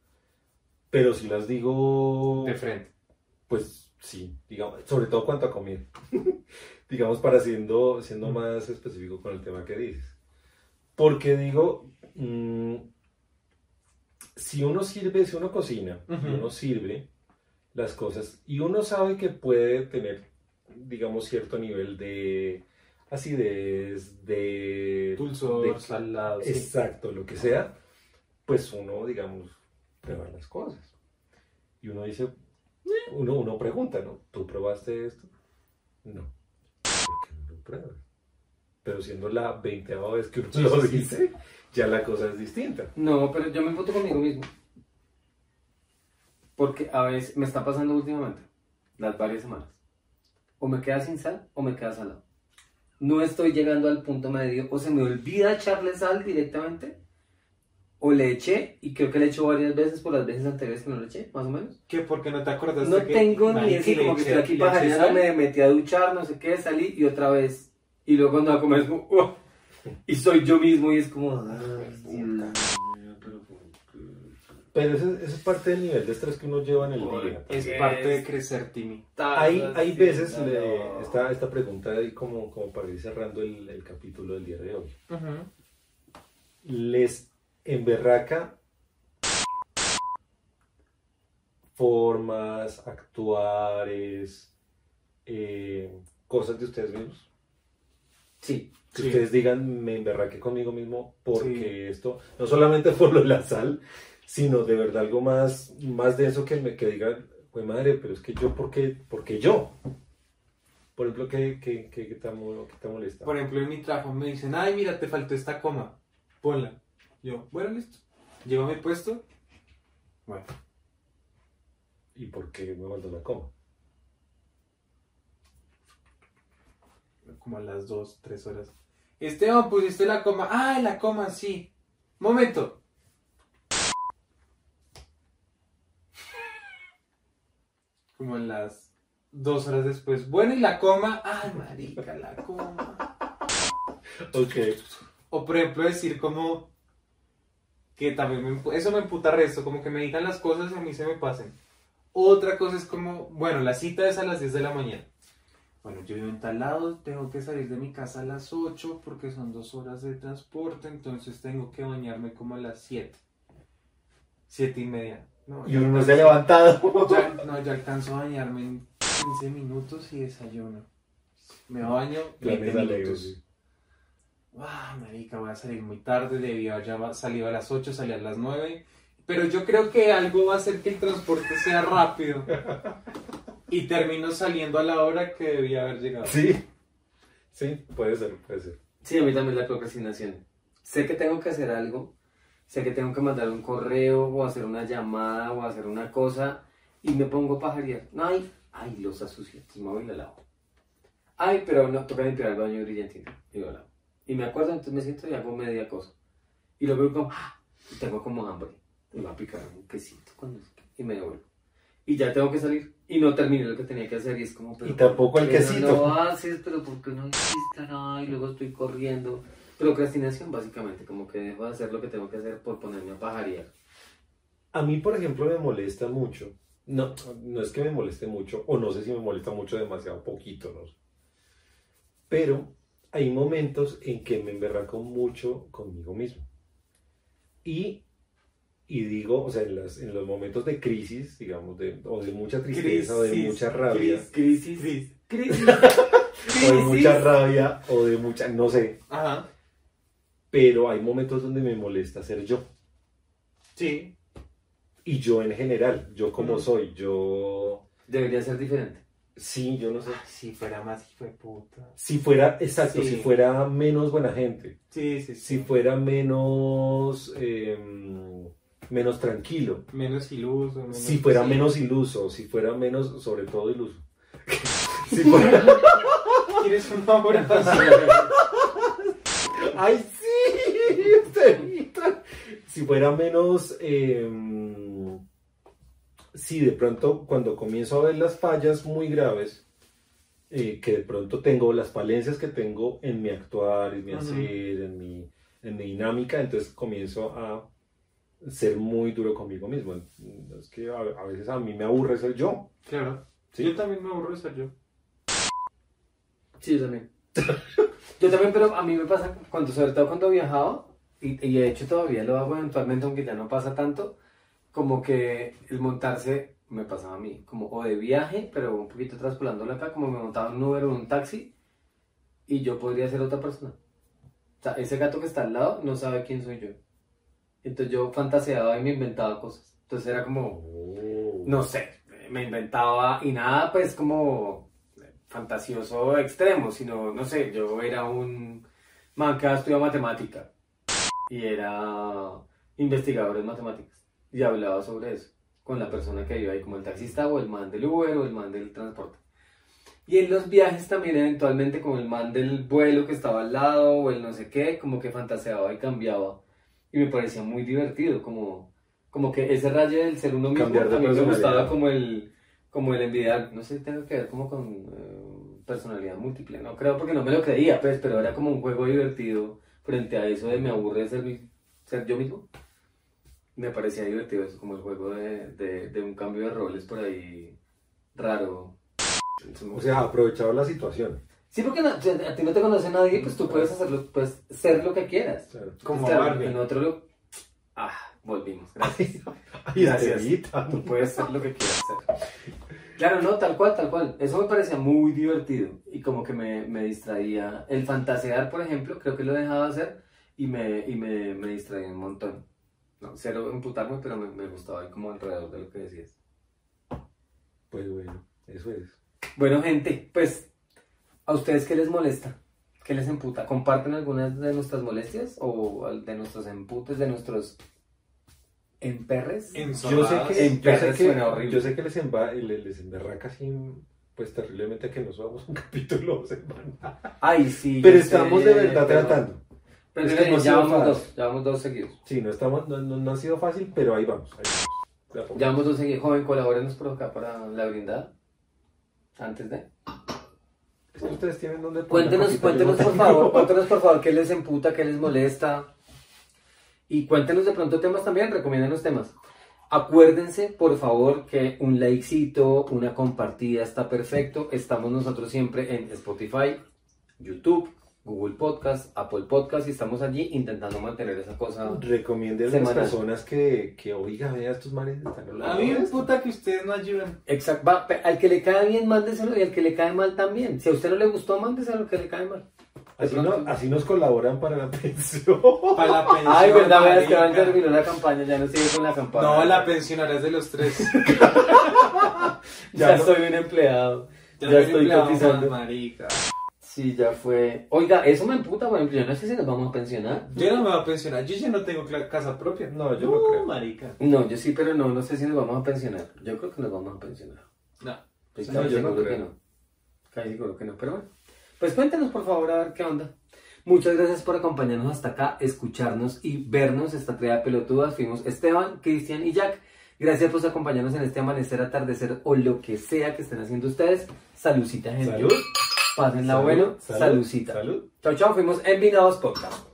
pero sí las digo, De frente. pues sí, digamos, sobre todo cuanto a comida. digamos, para siendo, siendo más específico con el tema que dices. Porque digo, mm, si uno sirve, si uno cocina, y Ujú. uno sirve las cosas, y uno sabe que puede tener, digamos, cierto nivel de acidez, de... Dulzor, de- salado. sí. Exacto, lo que sea, pues uno, digamos, prueba las cosas. Y uno dice, uno, uno pregunta, ¿no? ¿Tú probaste esto? No. ¿Por qué no lo pruebas? Pero siendo la veinteava vez que uno Sí, lo sí, sí. dice, ya la cosa es distinta. No, pero yo me emputo conmigo mismo. Porque a veces me está pasando últimamente, las varias semanas. O me queda sin sal o me queda salado. No estoy llegando al punto medio. O se me olvida echarle sal directamente. O le eché y creo que le he hecho varias veces por las veces anteriores que no le eché, más o menos. ¿Qué? ¿Por qué no te acordaste No que- tengo ni le como que eché- estoy aquí pajareando, me metí a duchar, no sé qué, salí y otra vez. Y luego cuando va a comer es como, "Uah". y soy yo mismo y es como, "Ay, Dios". Pero eso, eso es parte del nivel de estrés que uno lleva en el día. Es parte de crecer, Timmy. Hay, hay veces, no, le- no. esta, esta pregunta ahí como, como para ir cerrando el, el capítulo del día de hoy. les emberraca formas, actuares, eh, cosas de ustedes mismos. Sí, Que Sí. ustedes digan, me emberraque conmigo mismo porque esto, no solamente por lo de la sal, sino de verdad algo más, más de eso que me que digan, pues madre, pero es que yo, ¿por qué, por qué yo? Por ejemplo, ¿qué, qué, qué, qué te, qué te molesta? Por ejemplo, en mi trabajo me dicen, ay, mira, te faltó esta coma. Ponla. Yo, bueno, listo. Llevo mi puesto. Bueno. ¿Y por qué me faltó la coma? como a las 2, 3 horas. Esteban, pusiste la coma. Ah, la coma, sí. Momento. Como a las 2 horas después. Bueno, y la coma. Ay, marica, la coma. Ok. O por ejemplo decir como que también me eso me emputa resto, como que me digan las cosas y a mí se me pasen. Otra cosa es como, bueno, la cita es a las 10 de la mañana. Bueno, yo vivo en tal lado, tengo que salir de mi casa a las 8 porque son dos horas de transporte, entonces tengo que bañarme como a las 7. 7 y media. No, Y uno no se ha levantado. ya, no, ya alcanzo a bañarme en 15 minutos y desayuno. Me baño 20 Planes alegres, minutos. sí. Ah, marica, voy a salir muy tarde, debí haber salido a las 8, salí a las 9. Pero yo creo que algo va a hacer que el transporte sea rápido. Y termino saliendo a la hora que debía haber llegado. Sí. Sí, puede ser, puede ser. Sí, a mí también la procrastinación. Sé que tengo que hacer algo, sé que tengo que mandar un correo o hacer una llamada o hacer una cosa y me pongo a pajarear. Ay, Ay, los entonces me voy y la lavo. Ay, pero no, toca limpiar el baño brillantino. Y lo lavo. Y me acuerdo, entonces me siento y hago media cosa. Y luego digo, ah, y tengo como hambre. Y me voy a picar un quesito con y me devuelvo. Y ya tengo que salir. Y no terminé lo que tenía que hacer. Y es como, pero. Y tampoco el ¿por qué quesito. No lo haces, pero ¿por qué no hiciste nada? Y luego estoy corriendo. Procrastinación, básicamente. Como que dejo de hacer lo que tengo que hacer por ponerme a pajarear. A mí, por ejemplo, me molesta mucho. No, no es que me moleste mucho, o no sé si me molesta mucho demasiado poquito, no. Pero hay momentos en que me emberraco mucho conmigo mismo. Y, y digo, o sea, en, las- en los momentos de crisis, digamos, de, o de mucha tristeza, o de Crisis, mucha rabia, Crisis. Cris. Crisis. o de mucha rabia, o de mucha, no sé. Ajá. Pero hay momentos donde me molesta ser yo. Sí. Y yo en general, yo como soy, yo... Debería ser diferente. Sí, yo no sé. Si fuera más hijo de puta. Si fuera, exacto, Sí. si fuera menos buena gente, Sí, sí, si fuera menos, eh, menos tranquilo, Menos iluso. Menos si fuera menos iluso, si fuera menos, sobre todo iluso. si fuera... ¿Quieres un abrazo? ¡Ay, sí! Si fuera menos... eh, si de pronto cuando comienzo a ver las fallas muy graves, eh, que de pronto tengo las falencias que tengo en mi actuar, en mi hacer, en mi, en mi dinámica, entonces comienzo a ser muy duro conmigo mismo. Es que a, a veces a mí me aburre ser yo. Claro. ¿sí? Yo también me aburro de ser yo. Sí, yo también. Yo también, pero a mí me pasa cuando, sobre todo cuando viajaba, y, y de hecho todavía lo hago eventualmente, aunque ya no pasa tanto, como que el montarse me pasaba a mí, como o de viaje, pero un poquito traspolándolo acá, como me montaba un Uber o un taxi, y yo podría ser otra persona. O sea, ese gato que está al lado no sabe quién soy yo. Entonces yo fantaseaba y me inventaba cosas. Entonces era como, Oh. no sé, me inventaba y nada pues como fantasioso extremo, sino, no sé, yo era un man que estudiaba matemática y era investigador en matemáticas y hablaba sobre eso con la persona que iba ahí, como el taxista o el man del Uber o el man del transporte. Y en los viajes también eventualmente como el man del vuelo que estaba al lado o el no sé qué, como que fantaseaba y cambiaba. Y me parecía muy divertido, como, como que ese rayo del ser uno mismo Cambiar mí me gustaba como el, como el envidiar, no sé si tenga que ver como con eh, personalidad múltiple, no creo porque no me lo creía, pues, pero era como un juego divertido frente a eso de me aburre ser, ser yo mismo. Me parecía divertido eso, como el juego de, de, de un cambio de roles por ahí raro. O sea, aprovechaba la situación. Sí, porque no- a ti no te conoce nadie, pues tú puedes hacerlo, puedes ser lo que quieras. Claro. Como Claro, Barbie. En otro lo... Ah, volvimos, gracias. Ay, Gracias. Tú puedes ser lo que quieras ser. Claro, no, tal cual, tal cual. Eso me parecía muy divertido y como que me, me distraía. El fantasear, por ejemplo, creo que lo dejaba de hacer y me, y me, me distraía un montón. No, cero emputarme, pero me, me gustaba ir como alrededor de lo que decías. Pues bueno, eso es. Bueno, gente, pues, ¿a ustedes qué les molesta? ¿Qué les emputa? ¿Comparten algunas de nuestras molestias o de nuestros emputes, de nuestros emperres? En Yo sé que, En yo sé que, suena horrible. yo sé que les, emba- les, les emberraca así, pues terriblemente que no subamos un capítulo a semana. Ay, sí. Pero yo sé, estamos de verdad pero- tratando. Pero Es que no ha ya vamos dos, ya vamos dos seguidos. Sí, no, estamos, no, no- no ha sido fácil, pero ahí vamos. Ahí. Ya vamos dos seguidos. Joven, colabórenos por acá para la brindada. Antes de. Es que ustedes tienen donde poner Cuéntenos, cuéntenos por favor, cuéntenos por favor qué les emputa, qué les molesta. Y cuéntenos de pronto temas también, recomiéndenos temas. Acuérdense, por favor, que un likecito, una compartida está perfecto. Estamos nosotros siempre en Spotify, YouTube, Google Podcast, Apple Podcast y estamos allí intentando mantener esa cosa. Recomienden a las Semanal. personas que, que oiga, vea, estos manes están hablando A mí me puta que ustedes no ayudan. Exacto. Va, al que le cae bien, mándeselo y al que le cae mal también. Si a usted no le gustó, mándeselo al que le cae mal. Así, no- así nos colaboran para la pensión. Para la pensión. Ay, verdad, veas que van marica. terminó la campaña, ya no sigue con la campaña. No, la es de los tres. Ya, Ya no- soy un empleado. Ya, soy estoy empleado cotizando. marica. Sí, ya fue. Oiga, eso me emputa, por ejemplo. Yo no sé si nos vamos a pensionar. Yo no me voy a pensionar. Yo ya no tengo casa propia. No, yo no creo. marica. No, yo sí, pero no, no sé si nos vamos a pensionar. Yo creo que nos vamos a pensionar. No. Estoy No, yo no seguro que creo. no. Casi seguro que no, pero bueno. Pues cuéntanos por favor a ver qué onda. Muchas gracias por acompañarnos hasta acá, escucharnos y vernos esta tría de pelotudas. Fuimos Esteban, Cristian y Jack. Gracias por acompañarnos en este amanecer, atardecer o lo que sea que estén haciendo ustedes. Salucita, gente. Salud. Pásenla Salud, bueno. salud, Salucita. Salud. Chao, chao. Fuimos Envinados Podcast.